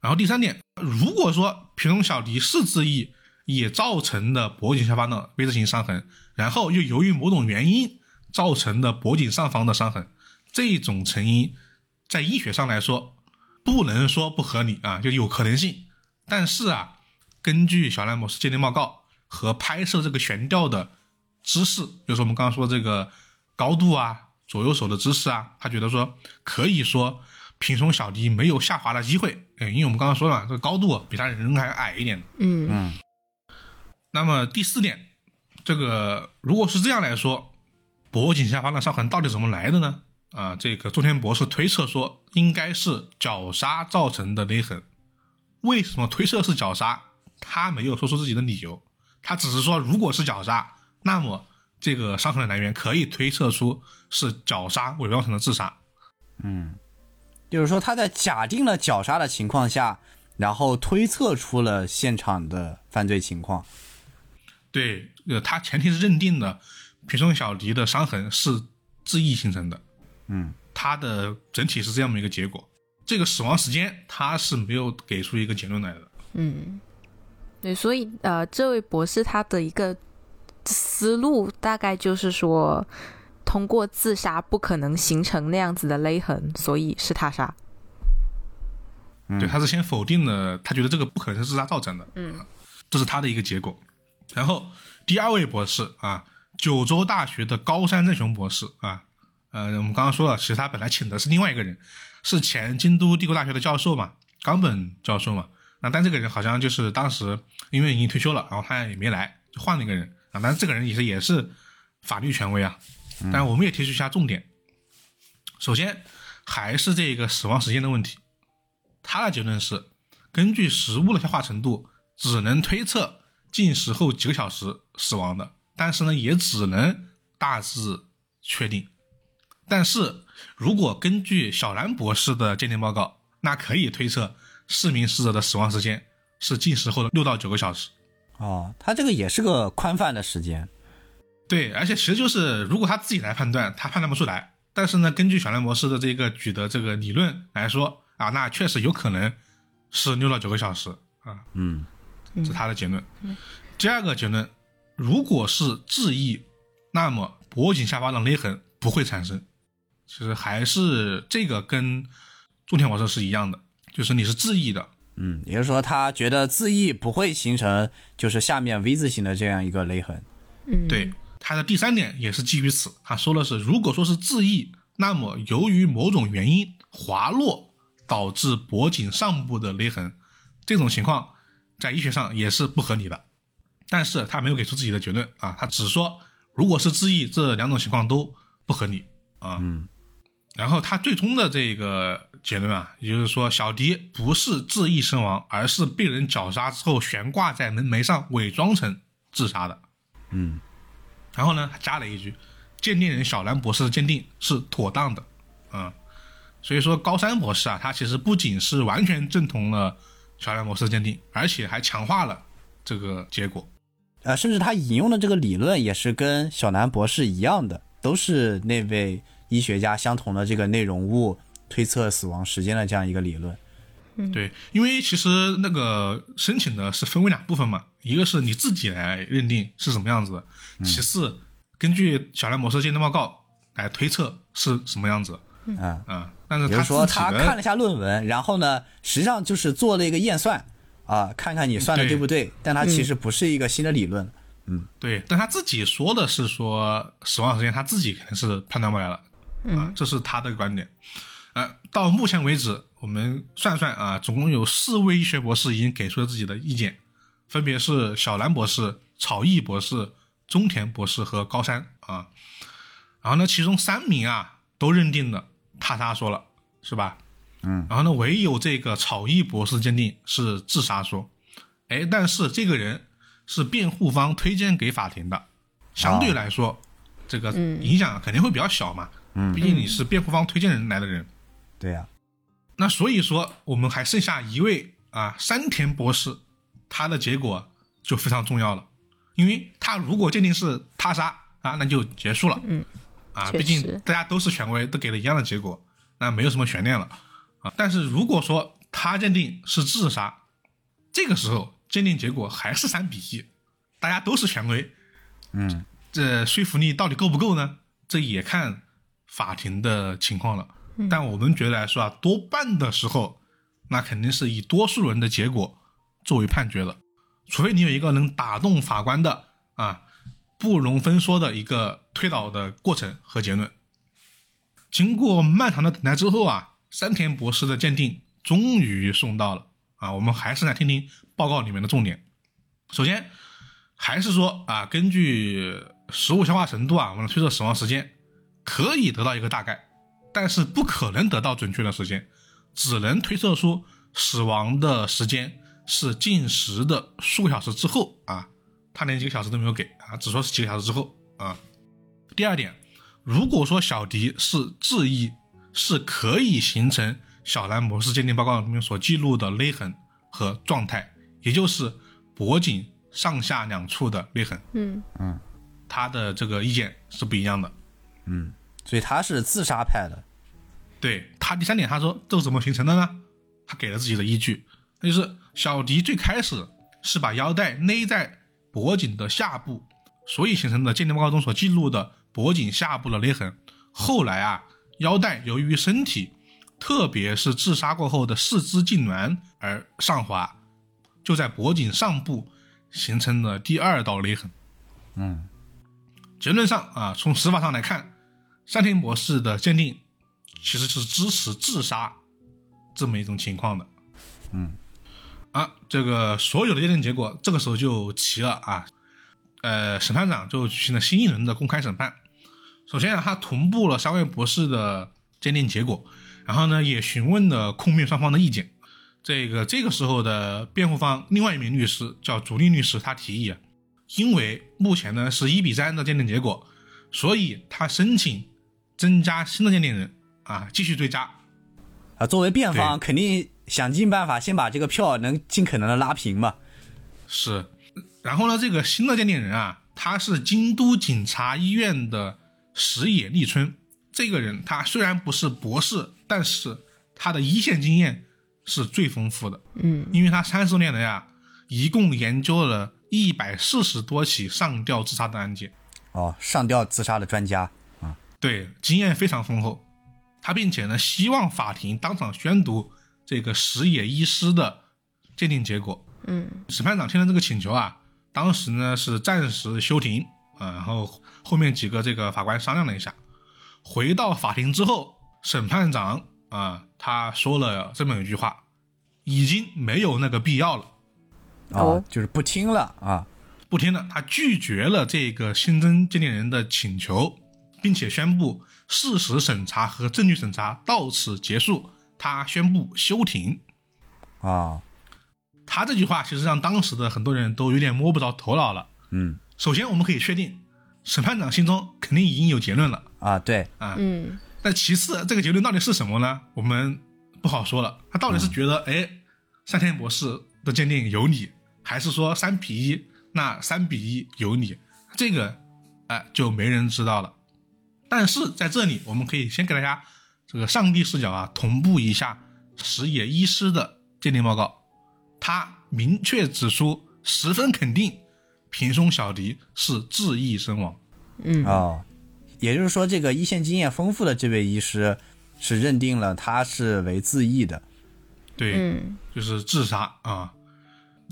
然后第三点，如果说平松小迪是自缢，也造成了脖颈下方的 V 字形伤痕，然后又由于某种原因造成的脖颈上方的伤痕，这种成因在医学上来说不能说不合理啊，就有可能性。但是啊，根据小兰博士鉴定报告和拍摄这个悬吊的姿势，就是我们刚刚说这个高度啊、左右手的姿势啊，他觉得说可以说平胸小迪没有下滑的机会，哎，因为我们刚刚说了，这个高度比他人还矮一点。嗯那么第四点，这个如果是这样来说，脖颈下方的伤痕到底怎么来的呢？啊，这个中田博士推测说，应该是绞杀造成的勒痕。为什么推测是绞杀？他没有说出自己的理由，他只是说，如果是绞杀，那么这个伤痕的来源可以推测出是绞杀伪装成的自杀。嗯就是说他在假定了绞杀的情况下，然后推测出了现场的犯罪情况。对，呃，他前提是认定了平松小迪的伤痕是自缢形成的。嗯，他的整体是这样的一个结果。这个死亡时间他是没有给出一个结论来的。嗯，对，所以呃，这位博士他的一个思路大概就是说，通过自杀不可能形成那样子的勒痕，所以是他杀。对，他是先否定了，他觉得这个不可能是自杀造成的。嗯，这是他的一个结果。然后第二位博士啊，九州大学的高山正雄博士啊，呃，我们刚刚说了，其实他本来请的是另外一个人，是前京都帝国大学的教授嘛，冈本教授嘛。那但这个人好像就是当时因为已经退休了，然后他也没来，就换了一个人啊。但是这个人也是也是法律权威啊。但我们也提出一下重点，首先还是这个死亡时间的问题。他的结论是，根据食物的消化程度，只能推测进食后几个小时死亡的，但是呢，也只能大致确定。但是如果根据小兰博士的鉴定报告，那可以推测四名死者的死亡时间是进食后的六到九个小时。哦，他这个也是个宽泛的时间。对，而且其实就是如果他自己来判断，他判断不出来。但是呢，根据小兰博士的这个举的这个理论来说啊，那确实有可能是六到九个小时啊。嗯，这是他的结论。第二个结论，如果是质疑，那么脖颈下方的勒痕不会产生。其实还是这个跟中田模式是一样的，就是你是质疑的，嗯，也就是说，他觉得自缢不会形成就是下面 V 字形的这样一个勒痕。嗯，对，他的第三点也是基于此，他说的是，如果说是自缢，那么由于某种原因滑落导致脖颈上部的勒痕，这种情况在医学上也是不合理的。但是他没有给出自己的结论啊，他只说如果是自缢，这两种情况都不合理啊。嗯。然后他最终的这个结论啊，也就是说，小迪不是自缢身亡，而是被人绞杀之后悬挂在门楣上，伪装成自杀的。嗯。然后呢，还加了一句：“鉴定人小兰博士的鉴定是妥当的。”啊，所以说高山博士啊，他其实不仅是完全认同了小兰博士的鉴定，而且还强化了这个结果。呃，甚至他引用的这个理论也是跟小南博士一样的，都是那位医学家相同的这个内容物推测死亡时间的这样一个理论。对，因为其实那个申请的是分为两部分嘛，一个是你自己来认定是什么样子的，其次根据小兰模式鉴定报告来推测是什么样子。嗯啊，但是比如说他看了一下论文，然后呢，实际上就是做了一个验算啊，看看你算的对对不对，但他其实不是一个新的理论。嗯对，但他自己说的是说死亡时间他自己肯定是判断不来了，啊，这是他的观点。呃，到目前为止，我们算算啊，总共有四位医学博士已经给出了自己的意见，分别是小兰博士、草毅博士、中田博士和高山啊。然后呢，其中三名啊都认定了他杀说了，是吧？嗯。然后呢，唯有这个草毅博士鉴定是自杀说，哎，但是这个人是辩护方推荐给法庭的，相对来说，这个影响肯定会比较小嘛。嗯毕竟你是辩护方推荐人来的人。对呀、那所以说，我们还剩下一位啊，山田博士，他的结果就非常重要了，因为他如果鉴定是他杀啊，那就结束了。嗯，啊，毕竟大家都是权威，都给了一样的结果，那没有什么悬念了啊。但是如果说他鉴定是自杀，这个时候鉴定结果还是三比一，大家都是权威，嗯，这说服力到底够不够呢？这也看法庭的情况了。但我们觉得来说啊，多半的时候，那肯定是以多数人的结果作为判决的，除非你有一个能打动法官的啊不容分说的一个推导的过程和结论。经过漫长的等待之后啊，山田博士的鉴定终于送到了啊。我们还是来听听报告里面的重点。首先，还是说啊，根据食物消化程度啊，我们推测死亡时间可以得到一个大概，但是不可能得到准确的时间，只能推测出死亡的时间是进食的数个小时之后啊。他连几个小时都没有给啊，只说是几个小时之后啊。第二点，如果说小迪是质疑，是可以形成小兰模式鉴定报告里面所记录的勒痕和状态，也就是脖颈上下两处的勒痕。嗯嗯他的这个意见是不一样的。所以他是自杀派的。对他第三点，他说这是怎么形成的呢？他给了自己的依据，那就是小迪最开始是把腰带勒在脖颈的下部，所以形成的鉴定报告中所记录的脖颈下部的勒痕。后来啊，腰带由于身体，特别是自杀过后的四肢痉挛而上滑，就在脖颈上部形成了第二道勒痕。嗯，结论上啊，从死法上来看，山田博士的鉴定其实是支持自杀这么一种情况的。嗯，啊，这个所有的鉴定结果这个时候就齐了啊。呃，审判长就举行了新一轮的公开审判。首先啊，他同步了三位博士的鉴定结果，然后呢，也询问了控辩双方的意见。这个这个时候的辩护方另外一名律师叫主力律师，他提议啊，因为目前呢是一比三的鉴定结果，所以他申请增加新的鉴定人啊，继续追加。啊，作为辩方，肯定想尽办法先把这个票能尽可能的拉平嘛。是，然后呢，这个新的鉴定人啊，他是京都警察医院的石野立春。这个人他虽然不是博士，但是他的一线经验是最丰富的。嗯因为他三十多年来啊，一共研究了一百四十多起上吊自杀的案件。哦，上吊自杀的专家。对，经验非常丰厚。他并且呢，希望法庭当场宣读这个石野医师的鉴定结果。嗯审判长听了这个请求啊，当时呢是暂时休庭啊，然后后面几个这个法官商量了一下，回到法庭之后，审判长啊他说了这么一句话，已经没有那个必要了，啊哦，就是不听了啊。不听了，他拒绝了这个新增鉴定人的请求，并且宣布事实审查和证据审查到此结束，他宣布休庭。啊，他这句话其实让当时的很多人都有点摸不着头脑了。嗯首先，我们可以确定，审判长心中肯定已经有结论了啊，对，啊。嗯但其次，这个结论到底是什么呢？我们不好说了。他到底是觉得，哎，山田博士的鉴定有理，还是说三比一，那三比一有理？这个，哎，就没人知道了。但是在这里，我们可以先给大家这个上帝视角啊，同步一下石野医师的鉴定报告。他明确指出，十分肯定平松小迪是致意身亡。嗯哦，也就是说，这个一线经验丰富的这位医师是认定了他是为自缢的。对，嗯就是自杀啊。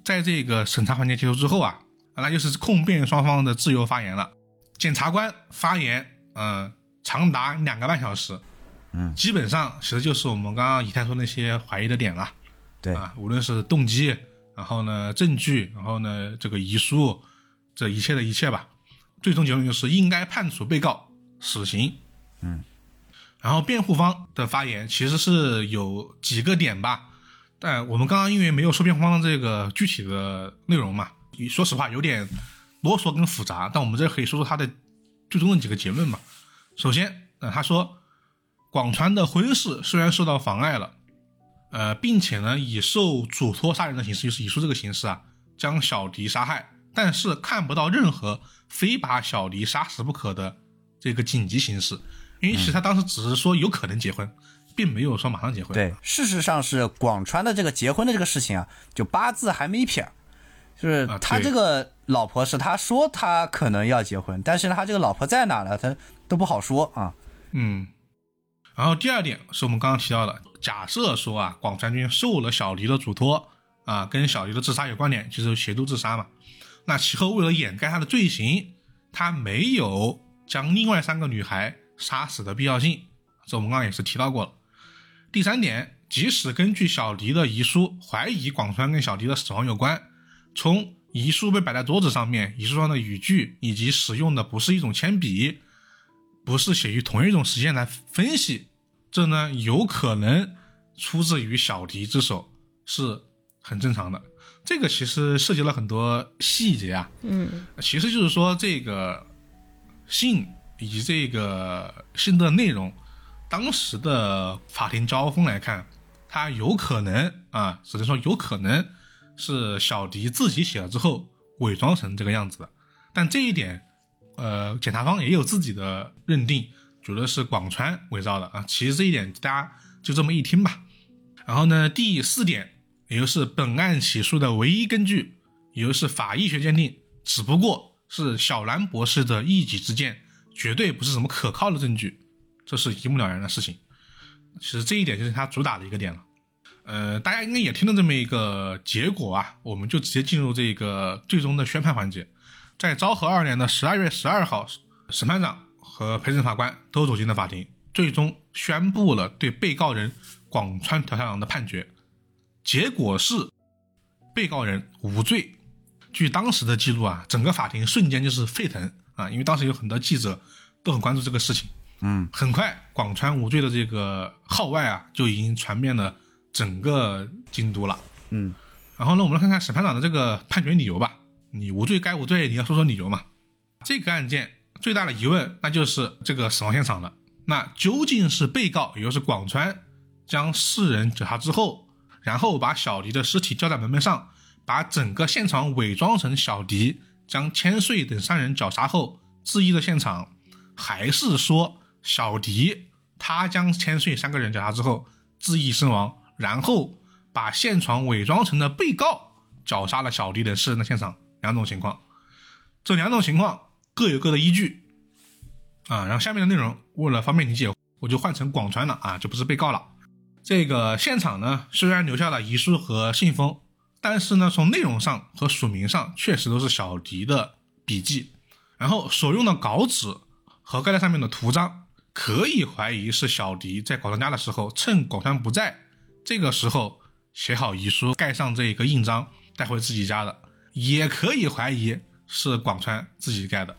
在这个审查环节结束之后啊，那就是控辩双方的自由发言了。检察官发言，嗯、长达两个半小时，嗯，基本上其实就是我们刚刚以太说那些怀疑的点了对，啊，无论是动机，然后呢证据，然后呢这个遗书，这一切的一切吧，最终结论就是应该判处被告死刑。嗯，然后辩护方的发言其实是有几个点吧，但我们刚刚因为没有说辩护方的这个具体的内容嘛，说实话有点啰嗦跟复杂，但我们这可以说说他的最终的几个结论嘛。首先，呃，他说广川的婚事虽然受到妨碍了，呃，并且呢以受嘱托杀人的形式，就是以诉这个形式啊，将小迪杀害，但是看不到任何非把小迪杀死不可的这个紧急形势，因为其实他当时只是说有可能结婚，并没有说马上结婚。对，事实上是广川的这个结婚的这个事情啊，就八字还没一撇儿，就是他这个老婆是他说他可能要结婚，但是，他这个老婆在哪呢？他都不好说啊。嗯，然后第二点是我们刚刚提到的，假设说啊，广川君受了小黎的嘱托啊，跟小黎的自杀有关联，就是协助自杀嘛。那其后为了掩盖他的罪行，他没有将另外三个女孩杀死的必要性，这我们刚刚也是提到过了。第三点，即使根据小黎的遗书怀疑广川跟小黎的死亡有关，从遗书被摆在桌子上面，遗书上的语句以及使用的不是一种铅笔，不是写于同一种时间来分析，这呢有可能出自于小迪之手，是很正常的。这个其实涉及了很多细节啊，嗯其实就是说这个信以及这个信的内容，当时的法庭交锋来看，它有可能啊，只能说有可能是小迪自己写了之后伪装成这个样子的，但这一点，呃，检察方也有自己的认定，觉得是广川伪造的啊。其实这一点大家就这么一听吧。然后呢，第四点，也就是本案起诉的唯一根据，也就是法医学鉴定，只不过是小兰博士的一己之见，绝对不是什么可靠的证据，这是一目了然的事情。其实这一点就是他主打的一个点了。呃，大家应该也听到这么一个结果啊，我们就直接进入这个最终的宣判环节。在昭和二年的十二月十二号，审判长和陪审法官都走进了法庭，最终宣布了对被告人广川调太郎的判决。结果是被告人无罪。据当时的记录啊，整个法庭瞬间就是沸腾啊，因为当时有很多记者都很关注这个事情。嗯，很快广川无罪的这个号外啊，就已经传遍了整个京都了。嗯，然后呢，我们来看看审判长的这个判决理由吧。你无罪该无罪，你要说说理由嘛。这个案件最大的疑问，那就是这个死亡现场了。那究竟是被告，也就是广川，将四人绞杀之后，然后把小迪的尸体吊在门楣上，把整个现场伪装成小迪将千岁等三人绞杀后自缢的现场，还是说小迪他将千岁三个人绞杀之后自缢身亡，然后把现场伪装成的被告绞杀了小迪等四人的现场？两种情况，这两种情况各有各的依据啊。然后下面的内容为了方便理解，我就换成广川了啊，就不是被告了。这个现场呢，虽然留下了遗书和信封，但是呢，从内容上和署名上确实都是小迪的笔记，然后所用的稿纸和盖在上面的图章，可以怀疑是小迪在广川家的时候，趁广川不在，这个时候写好遗书，盖上这个印章，带回自己家的，也可以怀疑是广川自己盖的。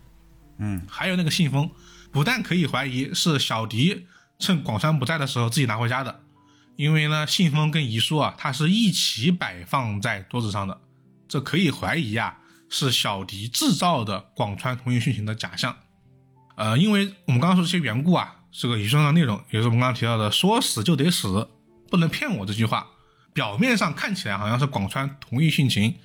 嗯，还有那个信封，不但可以怀疑是小迪趁广川不在的时候自己拿回家的，因为呢，信封跟遗书啊，它是一起摆放在桌子上的，这可以怀疑啊是小迪制造的广川同意殉情的假象。呃，因为我们刚刚说这些缘故啊，这个遗书上的内容也是我们刚刚提到的“说死就得死，不能骗我”这句话，表面上看起来好像是广川同意殉情，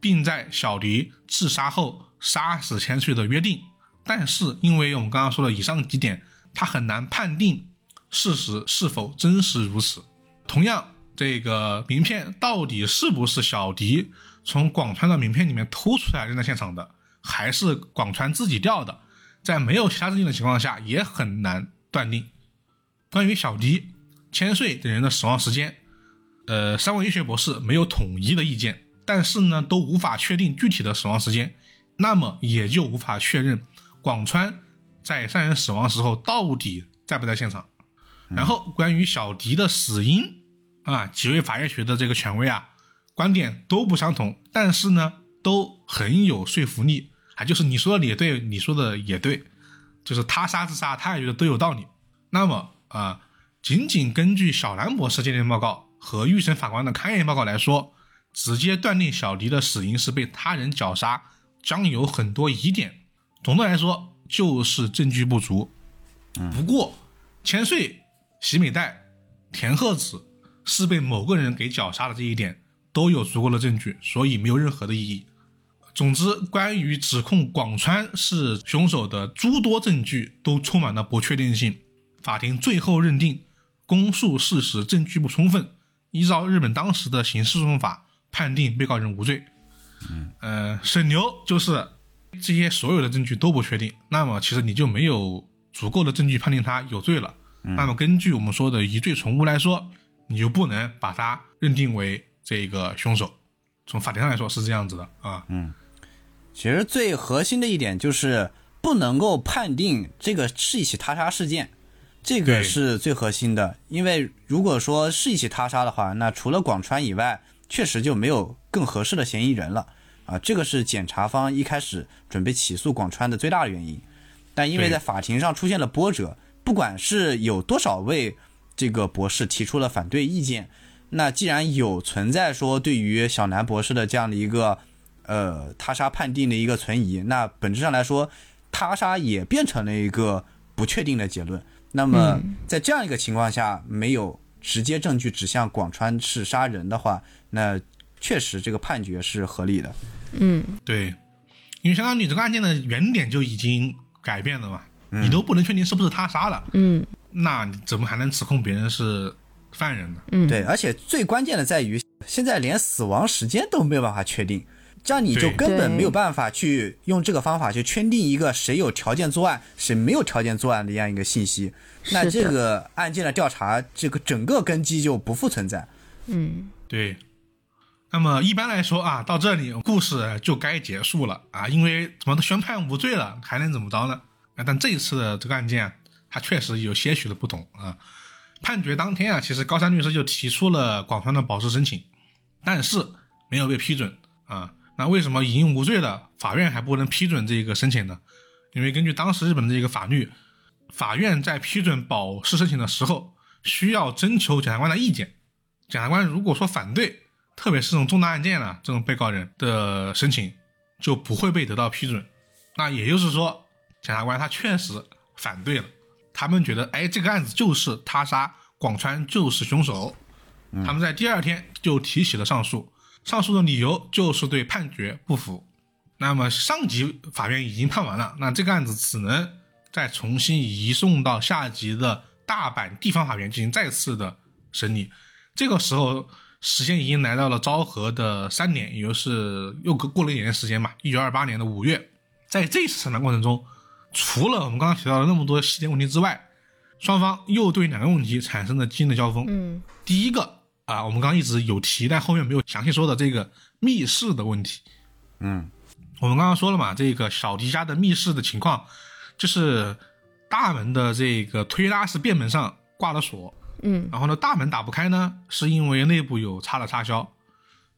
并在小迪自杀后杀死千岁的约定。但是，因为我们刚刚说的以上几点，他很难判定事实是否真实如此。同样，这个名片到底是不是小迪从广川的名片里面偷出来扔在现场的，还是广川自己掉的，在没有其他证据的情况下，也很难断定。关于小迪、千岁等人的死亡时间，呃，三位医学博士没有统一的意见，但是呢，都无法确定具体的死亡时间，那么也就无法确认。广川在三人死亡时候到底在不在现场？然后关于小迪的死因啊，几位法医学的这个权威啊，观点都不相同，但是呢，都很有说服力啊，就是你说的也对，你说的也对，就是他杀自杀，他也觉得都有道理。那么啊，仅仅根据小兰博士鉴定报告和预审法官的勘验报告来说，直接断定小迪的死因是被他人绞杀，将有很多疑点。总的来说，就是证据不足。不过，千岁、喜美代、田鹤子是被某个人给绞杀的这一点，都有足够的证据，所以没有任何的意义。总之，关于指控广川是凶手的诸多证据都充满了不确定性。法庭最后认定公诉事实证据不充分，依照日本当时的刑事诉讼法判定被告人无罪。嗯，呃，沈牛就是。这些所有的证据都不确定，那么其实你就没有足够的证据判定他有罪了。那么根据我们说的疑罪从无来说，你就不能把他认定为这个凶手。从法庭上来说是这样子的啊。嗯，其实最核心的一点就是不能够判定这个是一起他杀事件，这个是最核心的。因为如果说是一起他杀的话，那除了广川以外，确实就没有更合适的嫌疑人了。啊，这个是检察方一开始准备起诉广川的最大的原因，但因为在法庭上出现了波折，不管是有多少位这个博士提出了反对意见，那既然有存在说对于小南博士的这样的一个呃他杀判定的一个存疑，那本质上来说，他杀也变成了一个不确定的结论。那么在这样一个情况下，没有直接证据指向广川是杀人的话，那。确实，这个判决是合理的。嗯，对，因为相当于你这个案件的原点就已经改变了嘛，你都不能确定是不是他杀了，嗯，那你怎么还能指控别人是犯人呢？嗯，对，而且最关键的在于，现在连死亡时间都没有办法确定，这样你就根本没有办法去用这个方法去圈定一个谁有条件作案，谁没有条件作案的这样一个信息，那这个案件的调查，这个整个根基就不复存在。嗯，对。那么一般来说啊，到这里故事就该结束了啊，因为怎么都宣判无罪了，还能怎么着呢？啊，但这一次的这个案件，它确实有些许的不同啊。判决当天啊，其实高山律师就提出了广川的保释申请，但是没有被批准啊。那为什么已经无罪的，法院还不能批准这个申请呢？因为根据当时日本的这个法律，法院在批准保释申请的时候，需要征求检察官的意见。检察官如果说反对，特别是这种重大案件呢，这种被告人的申请就不会被得到批准。那也就是说，检察官他确实反对了，他们觉得，哎，这个案子就是他杀广川就是凶手。他们在第二天就提起了上诉，上诉的理由就是对判决不服。那么上级法院已经判完了，那这个案子只能再重新移送到下级的大阪地方法院进行再次的审理。这个时候。时间已经来到了昭和的三年，也就是又过了一年时间嘛。一九二八年的五月，在这次审判过程中，除了我们刚刚提到的那么多时间问题之外，双方又对两个问题产生了激烈的交锋。嗯，第一个啊，我们刚刚一直有提，但后面没有详细说的这个密室的问题。嗯我们刚刚说了嘛，这个小迪家的密室的情况，就是大门的这个推拉式便门上挂了锁，嗯然后呢，大门打不开呢，是因为内部有插了插销；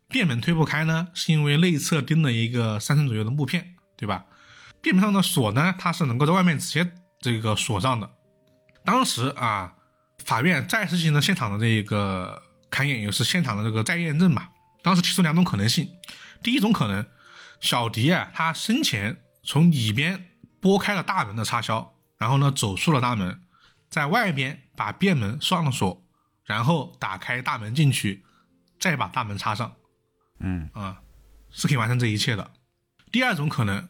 便门推不开呢，是因为内侧钉了一个三寸左右的木片，对吧？便门上的锁呢，它是能够在外面直接这个锁上的。当时啊，法院再次进行了现场的这个勘验，也就是现场的这个再验证嘛。当时提出两种可能性，第一种可能，小迪啊，他生前从里边拨开了大门的插销，然后呢走出了大门，在外边把便门上了锁，然后打开大门进去，再把大门插上，嗯啊，是可以完成这一切的。第二种可能，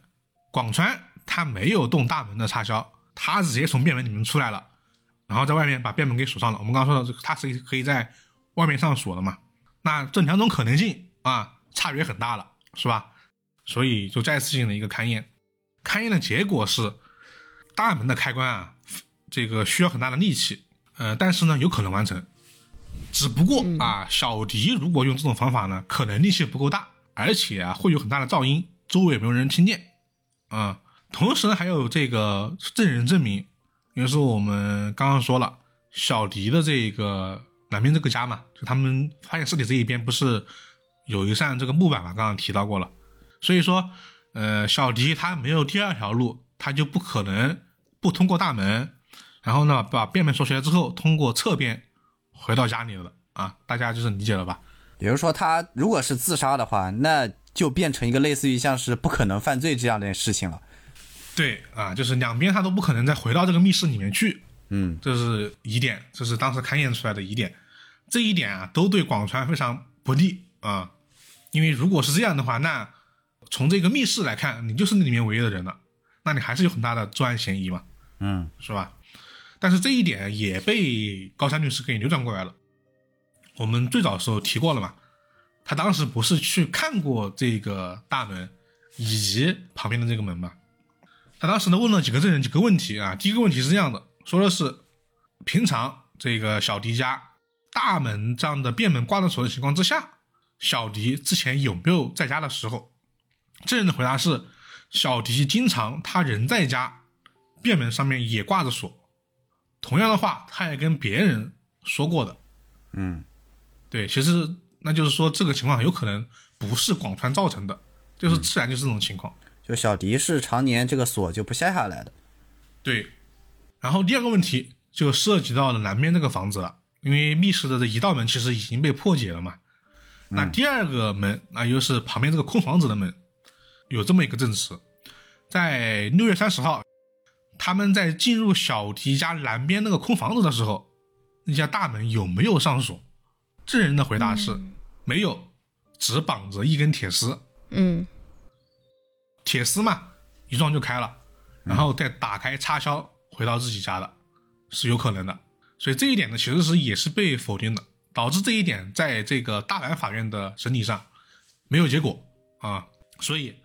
广川他没有动大门的插销，他直接从便门里面出来了，然后在外面把便门给锁上了。我们刚刚说的，他是可以在外面上锁了嘛？那这两种可能性啊，差别很大了，是吧？所以就再次进行了一个勘验，勘验的结果是，大门的开关啊，这个需要很大的力气，呃，但是呢，有可能完成。只不过啊，小迪如果用这种方法呢，可能力气不够大，而且啊会有很大的噪音，周围也没有人听见。啊、同时呢还有这个证人证明，也就是我们刚刚说了，小迪的这个南边这个家嘛，就他们发现尸体这一边不是有一扇这个木板嘛，刚刚提到过了。所以说，呃，小迪他没有第二条路，他就不可能不通过大门，然后呢把便门锁起来之后，通过侧边回到家里了啊，大家就是理解了吧？也就是说，他如果是自杀的话，那就变成一个类似于像是不可能犯罪这样的事情了。对啊，就是两边他都不可能再回到这个密室里面去，嗯这是疑点，这是当时勘验出来的疑点。这一点啊，都对广川非常不利啊，因为如果是这样的话，那从这个密室来看，你就是那里面唯一的人了，那你还是有很大的作案嫌疑嘛，嗯是吧？但是这一点也被高山律师给扭转过来了。我们最早的时候提过了嘛，他当时不是去看过这个大门以及旁边的这个门嘛？他当时呢问了几个证人几个问题啊。第一个问题是这样的，说的是平常这个小迪家大门这样的便门挂着锁的情况之下，小迪之前有没有在家的时候？证人的回答是，小迪经常他人在家，便门上面也挂着锁。同样的话，他也跟别人说过的。嗯对，其实那就是说这个情况有可能不是广川造成的，就是自然就是这种情况。就小迪是常年这个锁就不下下来的。对，然后第二个问题就涉及到了南边这个房子了，因为密室的这一道门其实已经被破解了嘛。那第二个门，那又是旁边这个空房子的门，有这么一个证词，在六月三十号，他们在进入小提家南边那个空房子的时候，那家大门有没有上锁？证人的回答是、没有，只绑着一根铁丝。嗯铁丝嘛，一撞就开了，然后再打开插销回到自己家的，是有可能的。所以这一点呢，其实是也是被否定的，导致这一点在这个大阪法院的审理上没有结果啊。所以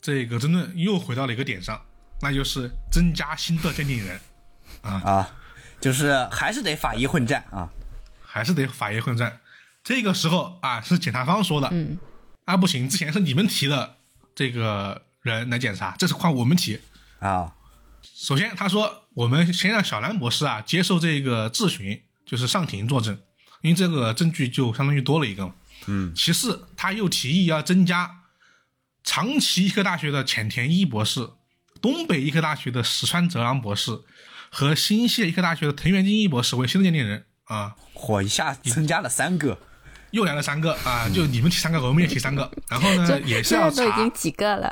这个争论又回到了一个点上，那就是增加新的鉴定人，啊啊，就是还是得法医混战啊。还是得法医混战。这个时候啊，是检察方说的，嗯啊不行，之前是你们提的这个人来检查，这次换我们提。啊，首先，他说我们先让小兰博士啊接受这个质询，就是上庭作证，因为这个证据就相当于多了一个嘛。嗯。其次，他又提议要增加长崎医科大学的浅田一博士、东北医科大学的石川哲郎博士和新泻医科大学的藤原金一博士为新的鉴定人啊。火一下增加了三个。又来了三个啊，就你们提三个，我们也提三个。然后呢，也是现要查在都已经几个了，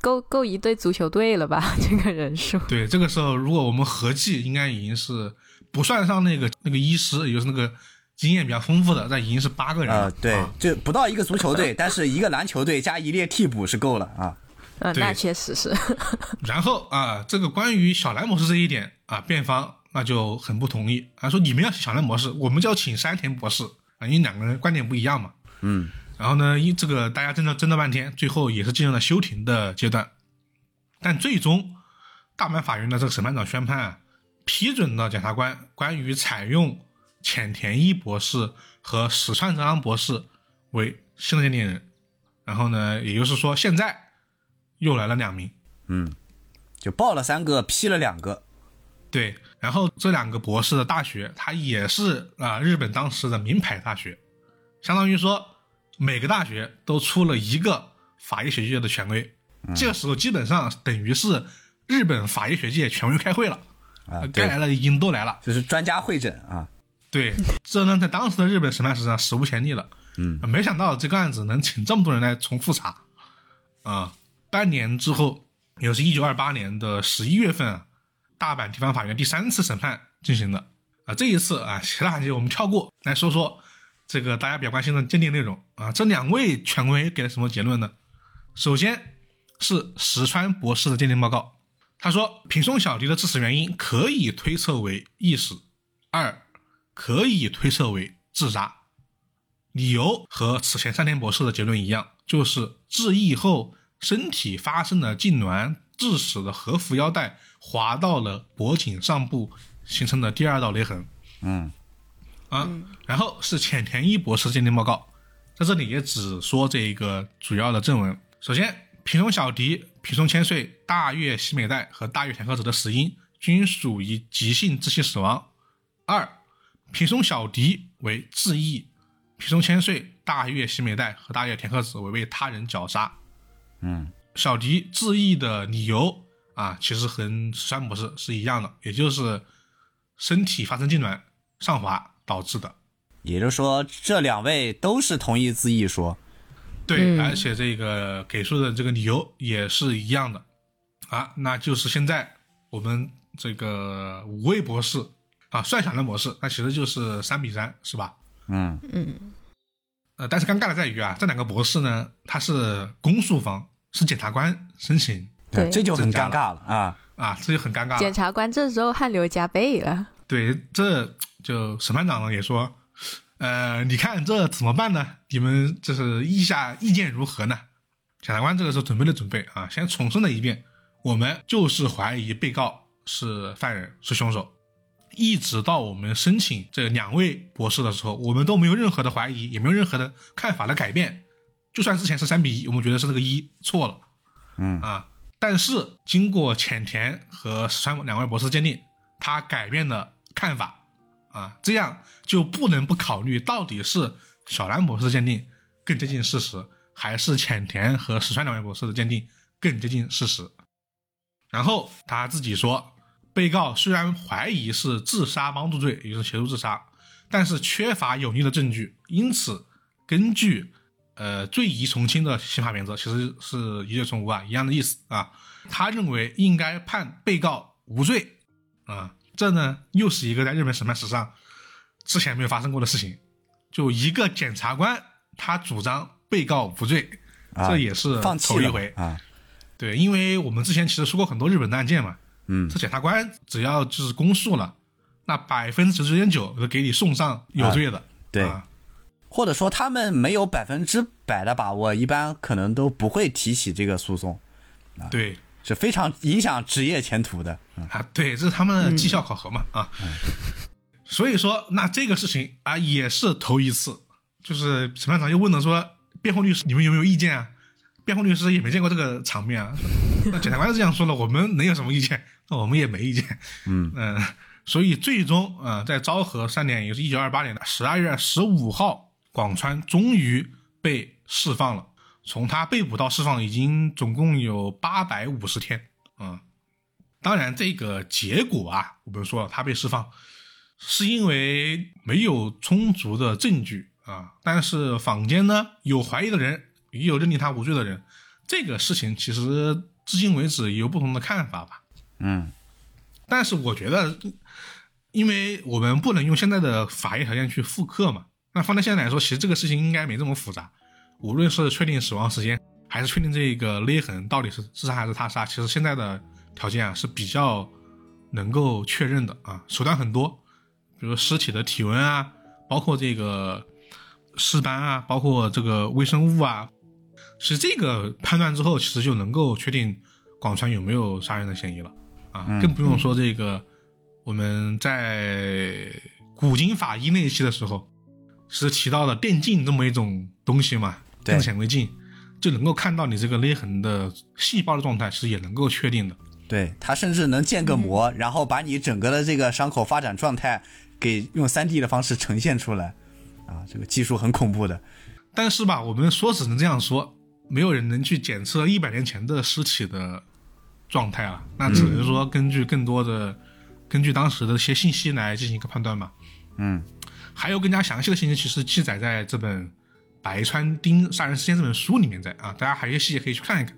够够一队足球队了吧？这个人数。对，这个时候如果我们合计，应该已经是不算上那个那个医师，也就是那个经验比较丰富的，那已经是八个人了。呃，对啊，就不到一个足球队，但是一个篮球队加一列替补是够了啊。嗯，对那确实是。然后啊，这个关于小兰模式这一点啊，辩方那就很不同意啊，说你们要请小兰模式，我们就要请山田博士啊，因为两个人观点不一样嘛。嗯然后呢，因这个大家争了争了半天，最后也是进入了休庭的阶段。但最终，大阪法院的这个审判长宣判啊，批准了检察官关于采用浅田一博士和石川哲郎博士为新的鉴定人。然后呢，也就是说，现在又来了两名。嗯，就报了三个，批了两个。对，然后这两个博士的大学，它也是啊日本当时的名牌大学，相当于说每个大学都出了一个法医学界的权威。这个时候基本上等于是日本法医学界权威开会了，啊，该来的已经都来了。就是专家会诊啊。对，这呢在当时的日本审判史上史无前例了。嗯，没想到这个案子能请这么多人来重复查。啊，半年之后，也是一九二八年的十一月份啊。大阪地方法院第三次审判进行的啊，这一次啊，其他环节我们跳过，来说说这个大家比较关心的鉴定内容啊。这两位权威给了什么结论呢？首先是石川博士的鉴定报告，他说平松小迪的致死原因可以推测为缢死，二可以推测为自杀，理由和此前山田博士的结论一样，就是致缢后身体发生了痉挛。致死的和服腰带滑到了脖颈上部，形成的第二道勒痕。嗯，啊，然后是浅田一博士鉴定报告，在这里也只说这个主要的正文。首先，平松小迪、平松千岁、大月喜美代和大月田鹤子的死因均属于急性窒息死亡。二，平松小迪为自缢，平松千岁、大月喜美代和大月田鹤子为被他人绞杀。嗯。小迪自缢的理由啊，其实和石川博士是一样的，也就是身体发生痉挛上滑导致的。也就是说，这两位都是同意自缢说。对，而且这个给出的这个理由也是一样的啊，那就是现在我们这个五位博士啊，算小的模式，那其实就是三比三，是吧？嗯嗯。呃，但是尴尬的在于啊，这两个博士呢，他是公诉方。是检察官申请，对，这就很尴尬了啊啊，这就很尴尬了。检察官这时候汗流浃背了。对，这就审判长呢也说，呃，你看这怎么办呢？你们这是意下意见如何呢？检察官这个时候准备了准备啊，先重申了一遍，我们就是怀疑被告是犯人，是凶手。一直到我们申请这两位博士的时候，我们都没有任何的怀疑，也没有任何的看法的改变。就算之前是三比一，我们觉得是那个一错了，嗯啊，但是经过浅田和石川两位博士鉴定，他改变了看法，啊，这样就不能不考虑到底是小兰博士鉴定更接近事实，还是浅田和石川两位博士的鉴定更接近事实。然后他自己说，被告虽然怀疑是自杀帮助罪，也就是协助自杀，但是缺乏有力的证据，因此根据。呃，罪疑从轻的刑法原则其实是疑罪从无啊，一样的意思啊。他认为应该判被告无罪啊，这呢又是一个在日本审判史上之前没有发生过的事情。就一个检察官他主张被告无罪，这也是头一回。啊。对，因为我们之前其实说过很多日本的案件嘛，嗯，这检察官只要就是公诉了，那百分之九十九点九都给你送上有罪的，对。或者说他们没有百分之百的把握，一般可能都不会提起这个诉讼，啊，对，是非常影响职业前途的啊，对，这是他们的绩效考核嘛，啊，所以说那这个事情啊也是头一次，就是审判长又问了说，辩护律师你们有没有意见啊？辩护律师也没见过这个场面啊，那检察官这样说了，我们能有什么意见？那我们也没意见，嗯嗯，所以最终啊，在昭和三年，也就是一九二八年的十二月十五号。广川终于被释放了。从他被捕到释放，已经总共有八百五十天。啊，当然这个结果啊，我们说他被释放，是因为没有充足的证据啊。但是坊间呢，有怀疑的人，也有认定他无罪的人。这个事情其实至今为止有不同的看法吧。嗯，但是我觉得，因为我们不能用现在的法医条件去复刻嘛。那放在现在来说，其实这个事情应该没这么复杂。无论是确定死亡时间，还是确定这个勒痕到底是自杀还是他杀，其实现在的条件啊是比较能够确认的啊，手段很多，比如尸体的体温啊，包括这个尸斑啊，包括这个微生物啊，其实这个判断之后，其实就能够确定广川有没有杀人的嫌疑了啊，更不用说这个我们在。古今法医那一期的时候，是提到了电竞这么一种东西嘛，对电子显微镜就能够看到你这个勒痕的细胞的状态，是也能够确定的。对，它甚至能建个模，然后把你整个的这个伤口发展状态给用 3D 的方式呈现出来，啊，这个技术很恐怖的。但是吧，我们说只能这样说，没有人能去检测一百年前的尸体的状态啊，那只能说根据更多的、根据当时的一些信息来进行一个判断嘛。嗯，还有更加详细的信息，其实记载在这本《白川町杀人事件》这本书里面在啊，大家还有一些细节可以去看一看。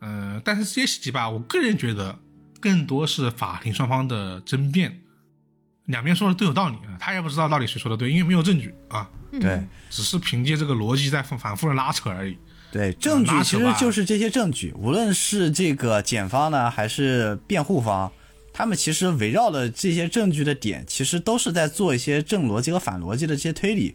呃，但是这些细节吧，我个人觉得更多是法庭双方的争辩，两边说的都有道理啊，他也不知道到底谁说的对，因为没有证据啊，对只是凭借这个逻辑在反反复的拉扯而已。对，证据其实就是这些证据，无论是这个检方呢，还是辩护方，他们其实围绕的这些证据的点，其实都是在做一些正逻辑和反逻辑的这些推理。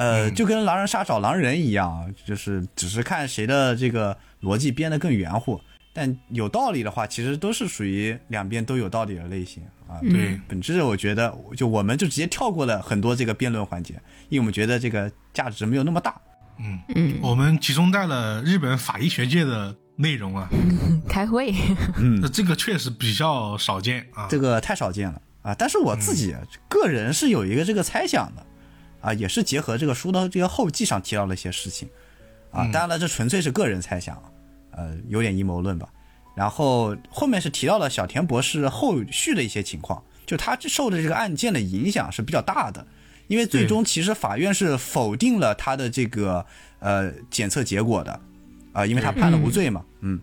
呃，就跟狼人杀找狼人一样，就是只是看谁的这个逻辑编得更圆乎。但有道理的话，其实都是属于两边都有道理的类型啊。对，本质我觉得，就我们就直接跳过了很多这个辩论环节，因为我们觉得这个价值没有那么大。嗯嗯，我们集中在了日本法医学界的内容啊，开会，那这个确实比较少见啊。这个太少见了啊！但是我自己个人是有一个这个猜想的，啊，也是结合这个书的这个后记上提到的一些事情，啊，当然了，这纯粹是个人猜想，呃，有点阴谋论吧。然后后面是提到了小田博士后续的一些情况，就他受的这个案件的影响是比较大的，因为最终其实法院是否定了他的这个呃检测结果的，啊、因为他判了无罪嘛，嗯。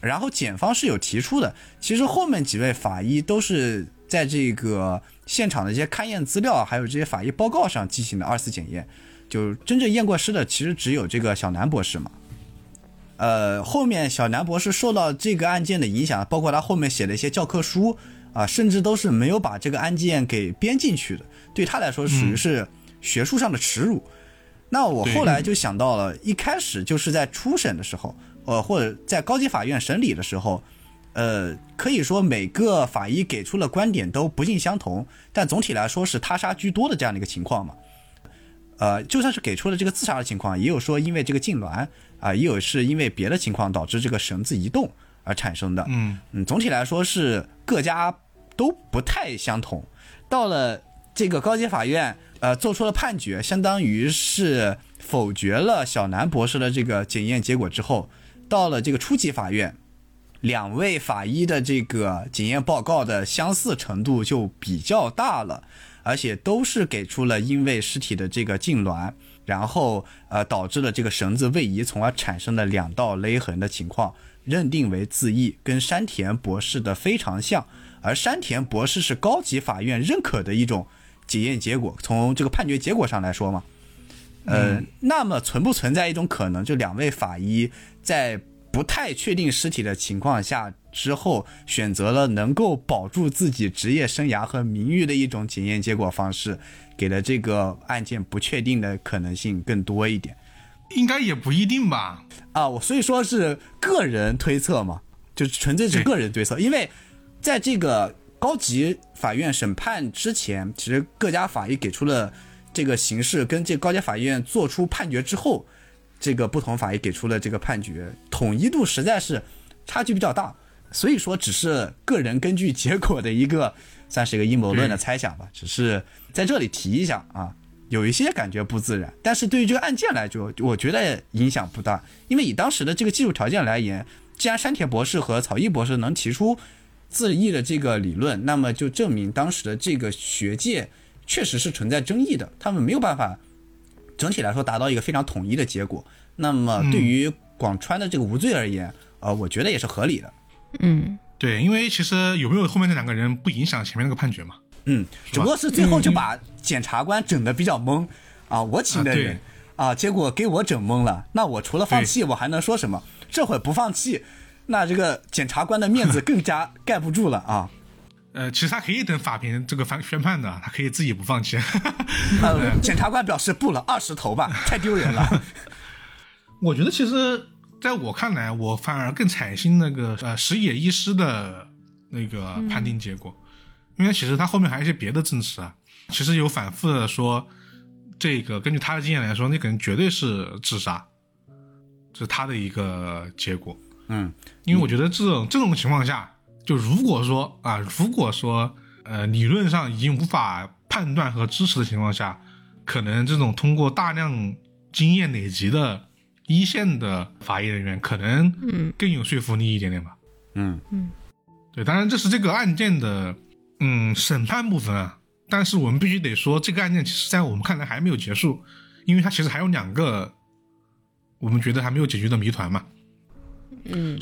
然后检方是有提出的，其实后面几位法医都是在这个现场的一些勘验资料，还有这些法医报告上进行的二次检验，就真正验过尸的其实只有这个小南博士嘛。呃，后面小南博士受到这个案件的影响，包括他后面写的一些教科书啊，甚至都是没有把这个案件给编进去的，对他来说属于是学术上的耻辱。那我后来就想到了，一开始就是在初审的时候，呃，或者在高级法院审理的时候，呃，可以说每个法医给出的观点都不尽相同，但总体来说是他杀居多的这样的一个情况嘛。呃，就算是给出了这个自杀的情况，也有说因为这个痉挛啊、也有是因为别的情况导致这个绳子移动而产生的。嗯嗯，总体来说是各家都不太相同。到了这个高级法院，呃，做出了判决，相当于是否决了小南博士的这个检验结果之后，到了这个初级法院，两位法医的这个检验报告的相似程度就比较大了，而且都是给出了因为尸体的这个痉挛，然后呃导致了这个绳子位移，从而产生的两道勒痕的情况，认定为自缢，跟山田博士的非常像。而山田博士是高级法院认可的一种检验结果，从这个判决结果上来说嘛，呃，那么存不存在一种可能，就两位法医在不太确定尸体的情况下之后，选择了能够保住自己职业生涯和名誉的一种检验结果方式，给了这个案件不确定的可能性更多一点应该也不一定吧。啊。我所以说是个人推测嘛，就纯粹是个人推测，因为在这个高级法院审判之前，其实各家法医给出了这个形式，跟这高级法院做出判决之后，这个不同法医给出了这个判决，统一度实在是差距比较大，所以说只是个人根据结果的一个算是一个阴谋论的猜想吧，只是在这里提一下啊。有一些感觉不自然，但是对于这个案件来说，我觉得影响不大，因为以当时的这个技术条件来言，既然山田博士和草一博士能提出自缢的这个理论，那么就证明当时的这个学界确实是存在争议的，他们没有办法整体来说达到一个非常统一的结果。那么对于广川的这个无罪而言，呃，我觉得也是合理的。嗯对，因为其实有没有后面那两个人不影响前面那个判决嘛。嗯，只不过是最后就把检察官整的比较懵啊，我请的人啊，结果给我整懵了。那我除了放弃，我还能说什么？这会不放弃，那这个检察官的面子更加 盖不住了啊。呃，其实他可以等法庭这个翻宣判的，他可以自己不放弃。呃，检察官表示不了，二十头吧，太丢人了。我觉得其实在我看来，我反而更采信那个呃石野医师的那个判定结果，因为其实他后面还有一些别的证词啊。其实有反复的说，这个根据他的经验来说，那个人绝对是自杀，这是他的一个结果。嗯，因为我觉得这种这种情况下，就如果说啊，如果说呃理论上已经无法判断和支持的情况下，可能这种通过大量经验累积的一线的法医人员，可能嗯更有说服力一点点吧。嗯嗯对，当然这是这个案件的嗯审判部分啊，但是我们必须得说，这个案件其实在我们看来还没有结束，因为它其实还有两个我们觉得还没有解决的谜团嘛。嗯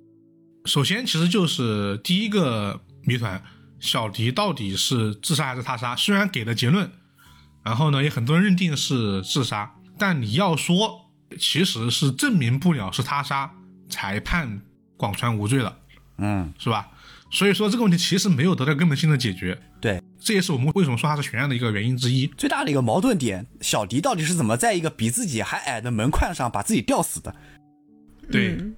首先，其实就是第一个谜团，小迪到底是自杀还是他杀？虽然给了结论，然后呢，也很多人认定是自杀，但你要说，其实是证明不了是他杀，才判广川无罪了，嗯，是吧？所以说这个问题其实没有得到根本性的解决，对，这也是我们为什么说它是悬案的一个原因之一。最大的一个矛盾点，小迪到底是怎么在一个比自己还矮的门框上把自己吊死的？对，嗯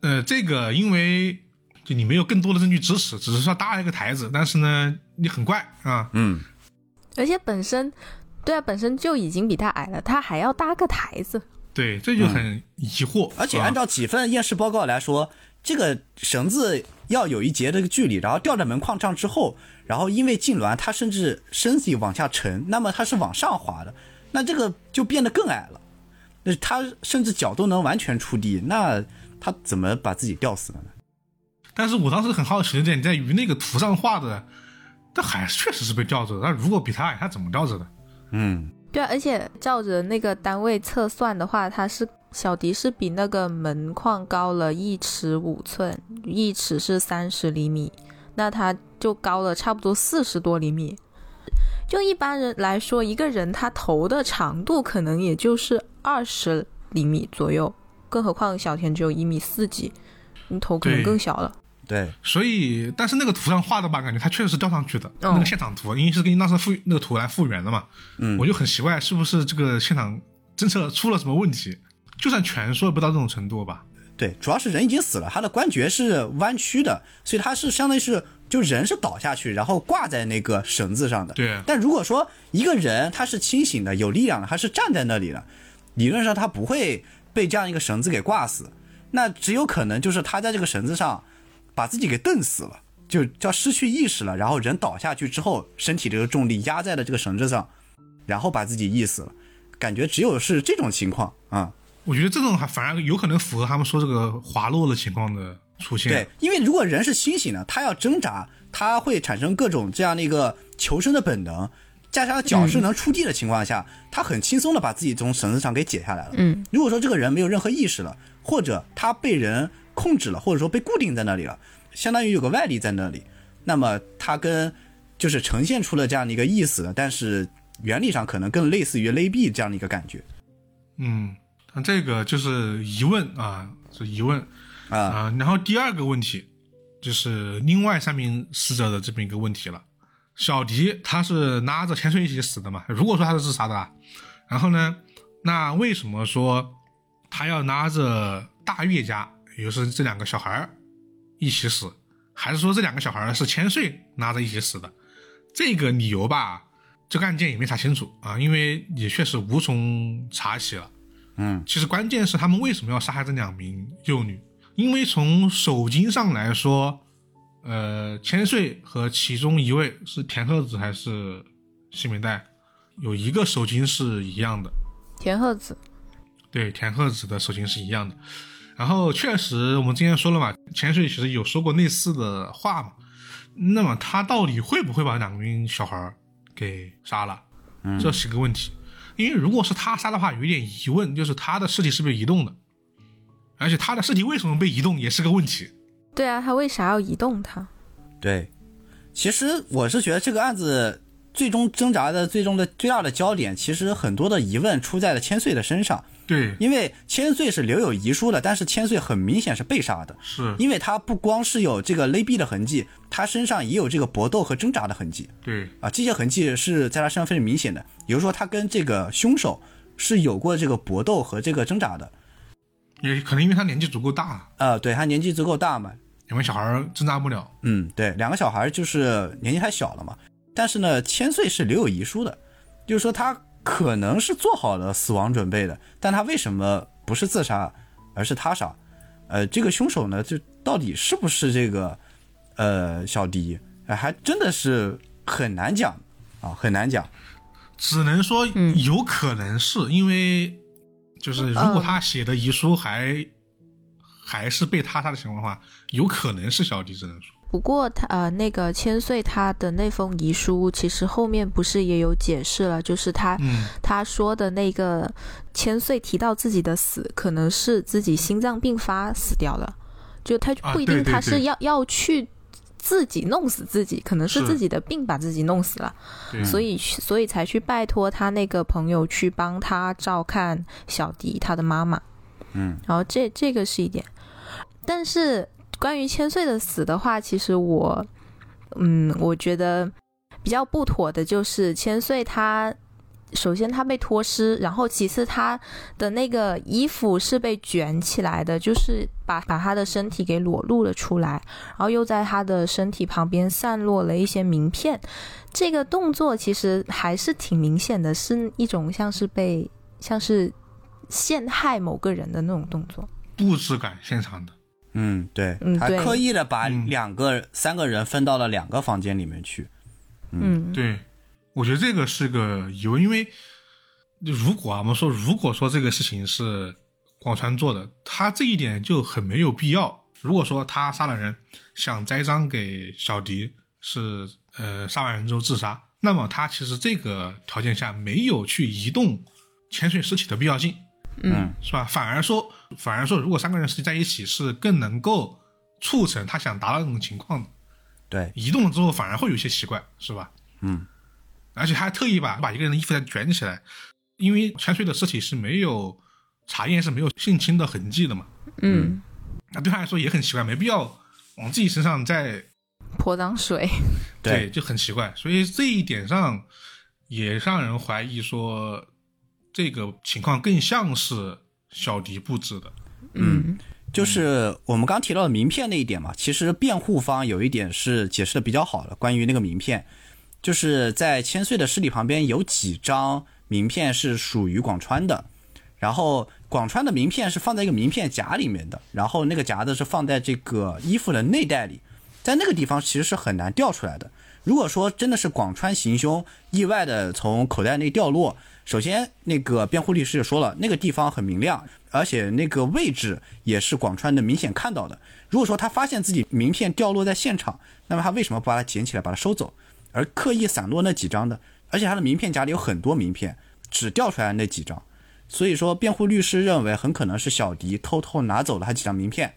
呃，这个因为就你没有更多的证据支持，只是说搭了一个台子，但是呢，你很怪啊，嗯，而且本身，对啊，本身就已经比他矮了，他还要搭个台子。对，这就很疑惑。而且按照几份验尸报告来说，这个绳子要有一截这个距离，然后吊在门框上之后，然后因为痉挛，他甚至身体往下沉，那么他是往上滑的，那这个就变得更矮了。那他甚至脚都能完全触地，那他怎么把自己吊死了呢？但是我当时很好奇的点在于，那个图上画的，这还是确实是被吊着的。那如果比他矮，他怎么吊着的？嗯，对啊，而且照着那个单位测算的话，他是小迪是比那个门框高了一尺五寸，一尺是三十厘米，那他就高了差不多四十多厘米。就一般人来说，一个人他头的长度可能也就是二十厘米左右，更何况小田只有一米四几，你头可能更小了。对，所以，但是那个图上画的吧，感觉他确实是吊上去的。哦那个现场图，因为是根据当时复那个图来复原的嘛，嗯我就很奇怪，是不是这个现场侦测出了什么问题？就算全说不到这种程度吧。对，主要是人已经死了，他的关节是弯曲的，所以他是相当于是就人是倒下去，然后挂在那个绳子上的。对但如果说一个人他是清醒的、有力量的，他是站在那里的，理论上他不会被这样一个绳子给挂死，那只有可能就是他在这个绳子上把自己给蹬死了，就叫失去意识了，然后人倒下去之后，身体这个重力压在了这个绳子上，然后把自己缢死了，感觉只有是这种情况啊。我觉得这种还反而有可能符合他们说这个滑落的情况的出现。对，因为如果人是清醒的，他要挣扎，他会产生各种这样的一个求生的本能，加上脚是能触地的情况下，他很轻松的把自己从绳子上给解下来了。嗯，如果说这个人没有任何意识了，或者他被人控制了，或者说被固定在那里了，相当于有个外力在那里，那么他跟就是呈现出了这样的一个意思，但是原理上可能更类似于勒毙这样的一个感觉嗯，那这个就是疑问啊，是疑问啊。啊。然后第二个问题就是另外三名死者的这么一个问题了。小迪他是拉着千岁一起死的嘛？如果说他是自杀的啊，然后呢，那为什么说他要拉着大月家，也就是这两个小孩一起死？还是说这两个小孩是千岁拉着一起死的？这个理由吧，这个案件也没查清楚啊，因为也确实无从查起了。嗯，其实关键是他们为什么要杀害这两名幼女？因为从手经上来说，呃，千岁和其中一位是田鹤子还是西美代，有一个手巾是一样的，田鹤子，对，田鹤子的手巾是一样的。然后确实，我们之前说了嘛，千岁其实有说过类似的话嘛。那么他到底会不会把两名小孩儿给杀了？这是个问题。因为如果是他杀的话，有一点疑问，就是他的尸体是不是移动的？而且他的尸体为什么被移动也是个问题。对啊，他为啥要移动他？对，其实我是觉得这个案子最终挣扎的最终的最大的焦点，其实很多的疑问出在了千岁的身上，对，因为千岁是留有遗书的，但是千岁很明显是被杀的，是，因为他不光是有这个勒毙的痕迹，他身上也有这个搏斗和挣扎的痕迹对，啊，这些痕迹是在他身上非常明显的，比如说他跟这个凶手是有过这个搏斗和这个挣扎的，也可能因为他年纪足够大，呃，对他年纪足够大嘛，两个小孩挣扎不了。嗯，对，两个小孩就是年纪还小了嘛。但是呢，千岁是留有遗书的，就是说他可能是做好了死亡准备的，但他为什么不是自杀，而是他杀？呃，这个凶手呢，就到底是不是这个呃小迪，还真的是很难讲啊，很难讲。只能说有可能是因为，就是如果他写的遗书还还是被他杀的情况的话，有可能是小迪只能说。不过他呃，那个千岁他的那封遗书，其实后面不是也有解释了，就是他他说的那个千岁提到自己的死，可能是自己心脏病发死掉了，就他不一定他是要要去自己弄死自己，可能是自己的病把自己弄死了，所以所以才去拜托他那个朋友去帮他照看小迪他的妈妈，嗯，然后这这个是一点，但是。关于千岁的死的话，其实我，嗯，我觉得比较不妥的就是千岁他，首先他被脱尸，然后其次他的那个衣服是被卷起来的，就是把把他的身体给裸露了出来，然后又在他的身体旁边散落了一些名片，这个动作其实还是挺明显的，是一种像是被像是陷害某个人的那种动作，布置感现场的。嗯，对，他刻意的把两个、三个人分到了两个房间里面去。嗯，对，我觉得这个是个疑问，因为如果啊，我们说如果说这个事情是广川做的，他这一点就很没有必要。如果说他杀了人，想栽赃给小迪是呃杀完人之后自杀，那么他其实这个条件下没有去移动潜水尸体的必要性。嗯，是吧？反而说，反而说，如果三个人实际在一起，是更能够促成他想达到那种情况的。对，移动了之后反而会有些奇怪，是吧？嗯，而且还特意把把一个人的衣服再卷起来，因为千岁的尸体是没有查验是没有性侵的痕迹的嘛。嗯，那对他来说也很奇怪，没必要往自己身上再泼脏水。对，就很奇怪，所以这一点上也让人怀疑说。这个情况更像是小迪布置的，嗯，就是我们刚提到的名片那一点嘛，其实辩护方有一点是解释的比较好的，关于那个名片，就是在千岁的尸体旁边有几张名片是属于广川的，然后广川的名片是放在一个名片夹里面的，然后那个夹子是放在这个衣服的内袋里，在那个地方其实是很难掉出来的。如果说真的是广川行凶，意外的从口袋内掉落。首先，那个辩护律师就说了，那个地方很明亮，而且那个位置也是广川的明显看到的。如果说他发现自己名片掉落在现场，那么他为什么不把它捡起来，把它收走，而刻意散落那几张的？而且他的名片夹里有很多名片，只掉出来那几张。所以说，辩护律师认为很可能是小迪偷偷拿走了他几张名片，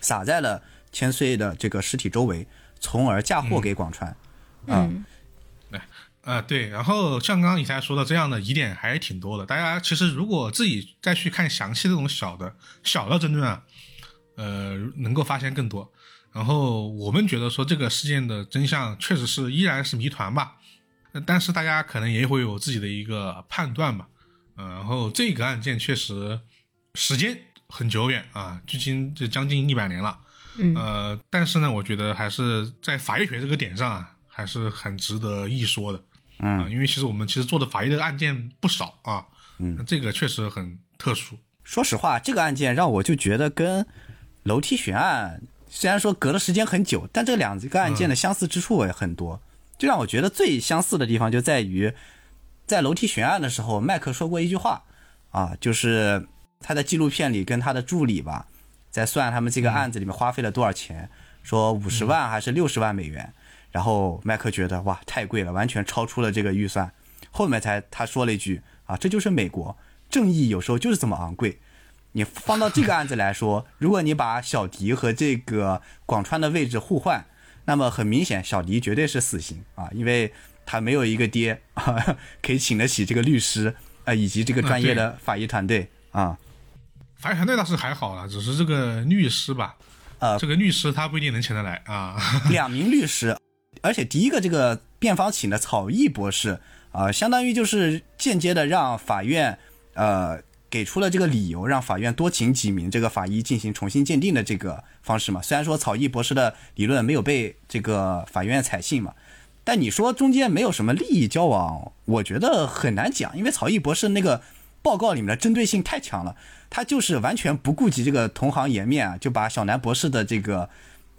撒在了千岁的这个尸体周围，从而嫁祸给广川。嗯。啊，对，然后像刚刚你才说的这样的疑点还是挺多的。大家其实如果自己再去看详细这种小的小的争论啊，呃，能够发现更多。然后我们觉得说这个事件的真相确实是依然是谜团吧，但是大家可能也会有自己的一个判断吧。嗯，然后这个案件确实时间很久远啊，距今这将近一百年了。嗯，呃，但是呢，我觉得还是在法医学这个点上啊，还是很值得一说的。嗯，因为其实我们其实做的法医的案件不少啊，嗯，这个确实很特殊。说实话，这个案件让我就觉得跟楼梯悬案虽然说隔了时间很久，但这两个案件的相似之处也很多。就让我觉得最相似的地方就在于，在楼梯悬案的时候，麦克说过一句话啊，就是他在纪录片里跟他的助理吧，在算他们这个案子里面花费了多少钱，说五十万还是六十万美元。然后麦克觉得哇太贵了，完全超出了这个预算。后面才他说了一句啊，这就是美国正义有时候就是这么昂贵。你放到这个案子来说，如果你把小迪和这个广川的位置互换，那么很明显小迪绝对是死刑啊，因为他没有一个爹啊，可以请得起这个律师啊以及这个专业的法医团队啊。法医团队倒是还好了，只是这个律师吧，呃，这个律师他不一定能请得来啊。两名律师。而且第一个这个辩方请的草译博士啊，相当于就是间接的让法院呃给出了这个理由，让法院多请几名这个法医进行重新鉴定的这个方式嘛。虽然说草译博士的理论没有被这个法院采信嘛，但你说中间没有什么利益交往，我觉得很难讲，因为曹毅博士那个报告里面的针对性太强了，他就是完全不顾及这个同行颜面啊，就把小南博士的这个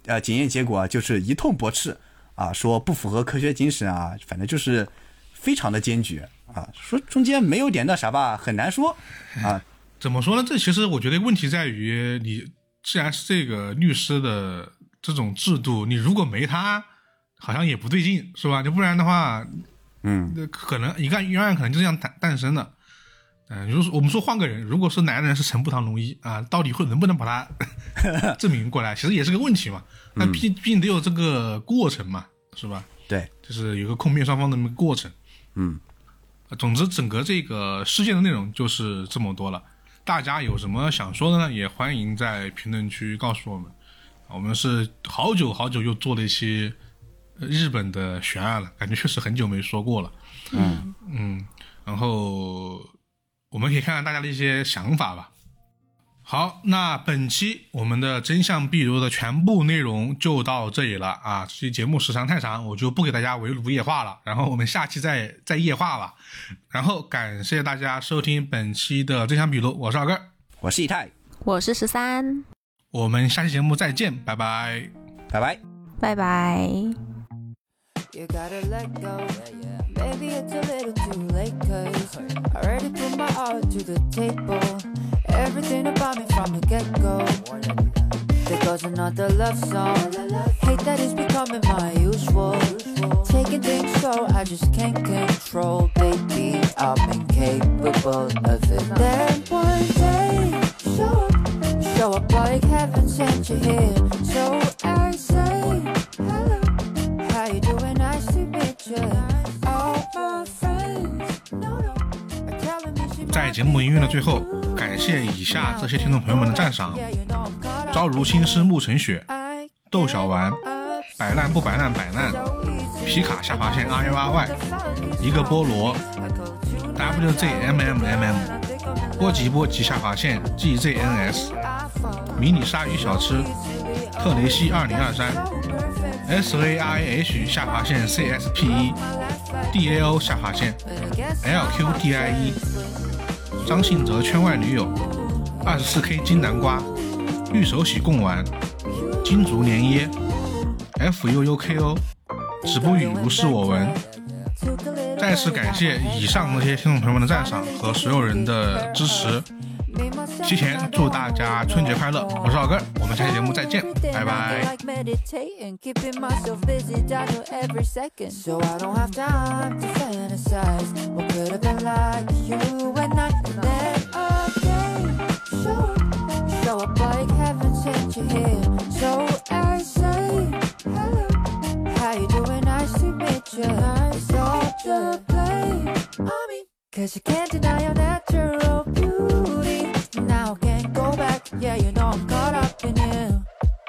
呃检验结果就是一通驳斥啊，说不符合科学精神啊，反正就是非常的坚决啊，说中间没有点那啥吧，很难说啊。怎么说呢？这其实我觉得问题在于，你既然是这个律师的这种制度，你如果没他，好像也不对劲，是吧？就不然的话，嗯，那可能一个冤案可能就这样诞诞生的。嗯、如果我们说换个人，如果是男人是陈步堂龙一啊，到底会能不能把他 证明过来？其实也是个问题嘛。那毕毕竟得有这个过程嘛，是吧？对，就是有个控辩双方的那么过程。嗯，呃总之，整个这个事件的内容就是这么多了。大家有什么想说的呢？也欢迎在评论区告诉我们。我们是好久好久又做了一期呃日本的悬案了，感觉确实很久没说过了。嗯嗯，然后我们可以看看大家的一些想法吧。好，那本期我们的真相必读的全部内容就到这里了啊！这期节目时长太长，我就不给大家围炉夜话了。然后我们下期再再夜话吧。然后感谢大家收听本期的真相笔录，我是二哥，我是以太，我是十三，我们下期节目再见，拜拜。拜拜。拜拜。You gotta let go. Maybe it's a little too late, cause I already put my all to the table. Everything about me from the get go. There goes another love song. Hate that it's becoming my usual. Taking things slow, I just can't control. Baby, I'm incapable of it. Then one day, show up, show up like heaven sent you here. So I say, hello. How you doing? Nice to meet you. All my 在节目音乐的最后感谢以下这些听众朋友们的赞赏。朝如青丝暮成雪豆小丸摆烂不摆烂摆烂。皮卡下划线 RRY 一个菠萝 wzmmmm 波及波及下划线 gzns 迷你鲨鱼小吃特雷西二零二三、S A I H 下划线 cspe dao 下划线 lqdie 张信哲圈外女友、二十四 K 金南瓜、玉手洗贡丸、金竹连椰、F U U K O、子不语如是我闻。再次感谢以上那些听众朋友们的赞赏和所有人的支持。提前祝大家春节快乐！我是老根，我们下期节目再见，拜拜。Cause you can't deny your natural beauty. Now I can't go back. Yeah, you know I'm caught up in you.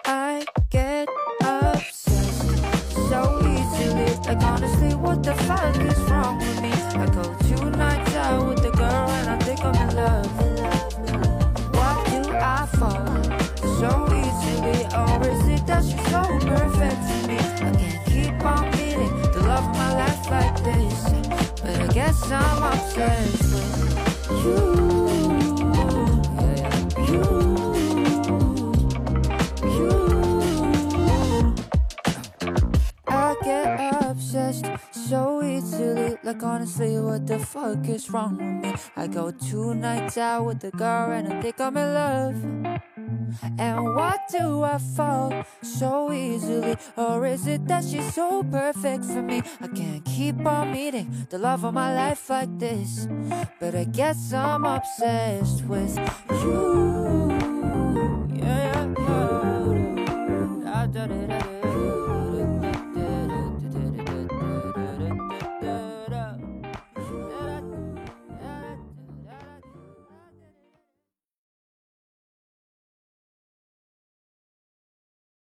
I get obsessed so easily. Like honestly, what the fuck is wrong But I guess I'm obsessed with you. You. I get obsessed so Like, honestly, what the fuck is wrong with me? I go two nights out with the girl and I think I'm in love. And why do I fall so easily? Or is it that she's so perfect for me? I can't keep on meeting the love of my life like this. But I guess I'm obsessed with you. Yeah, yeah, yeah.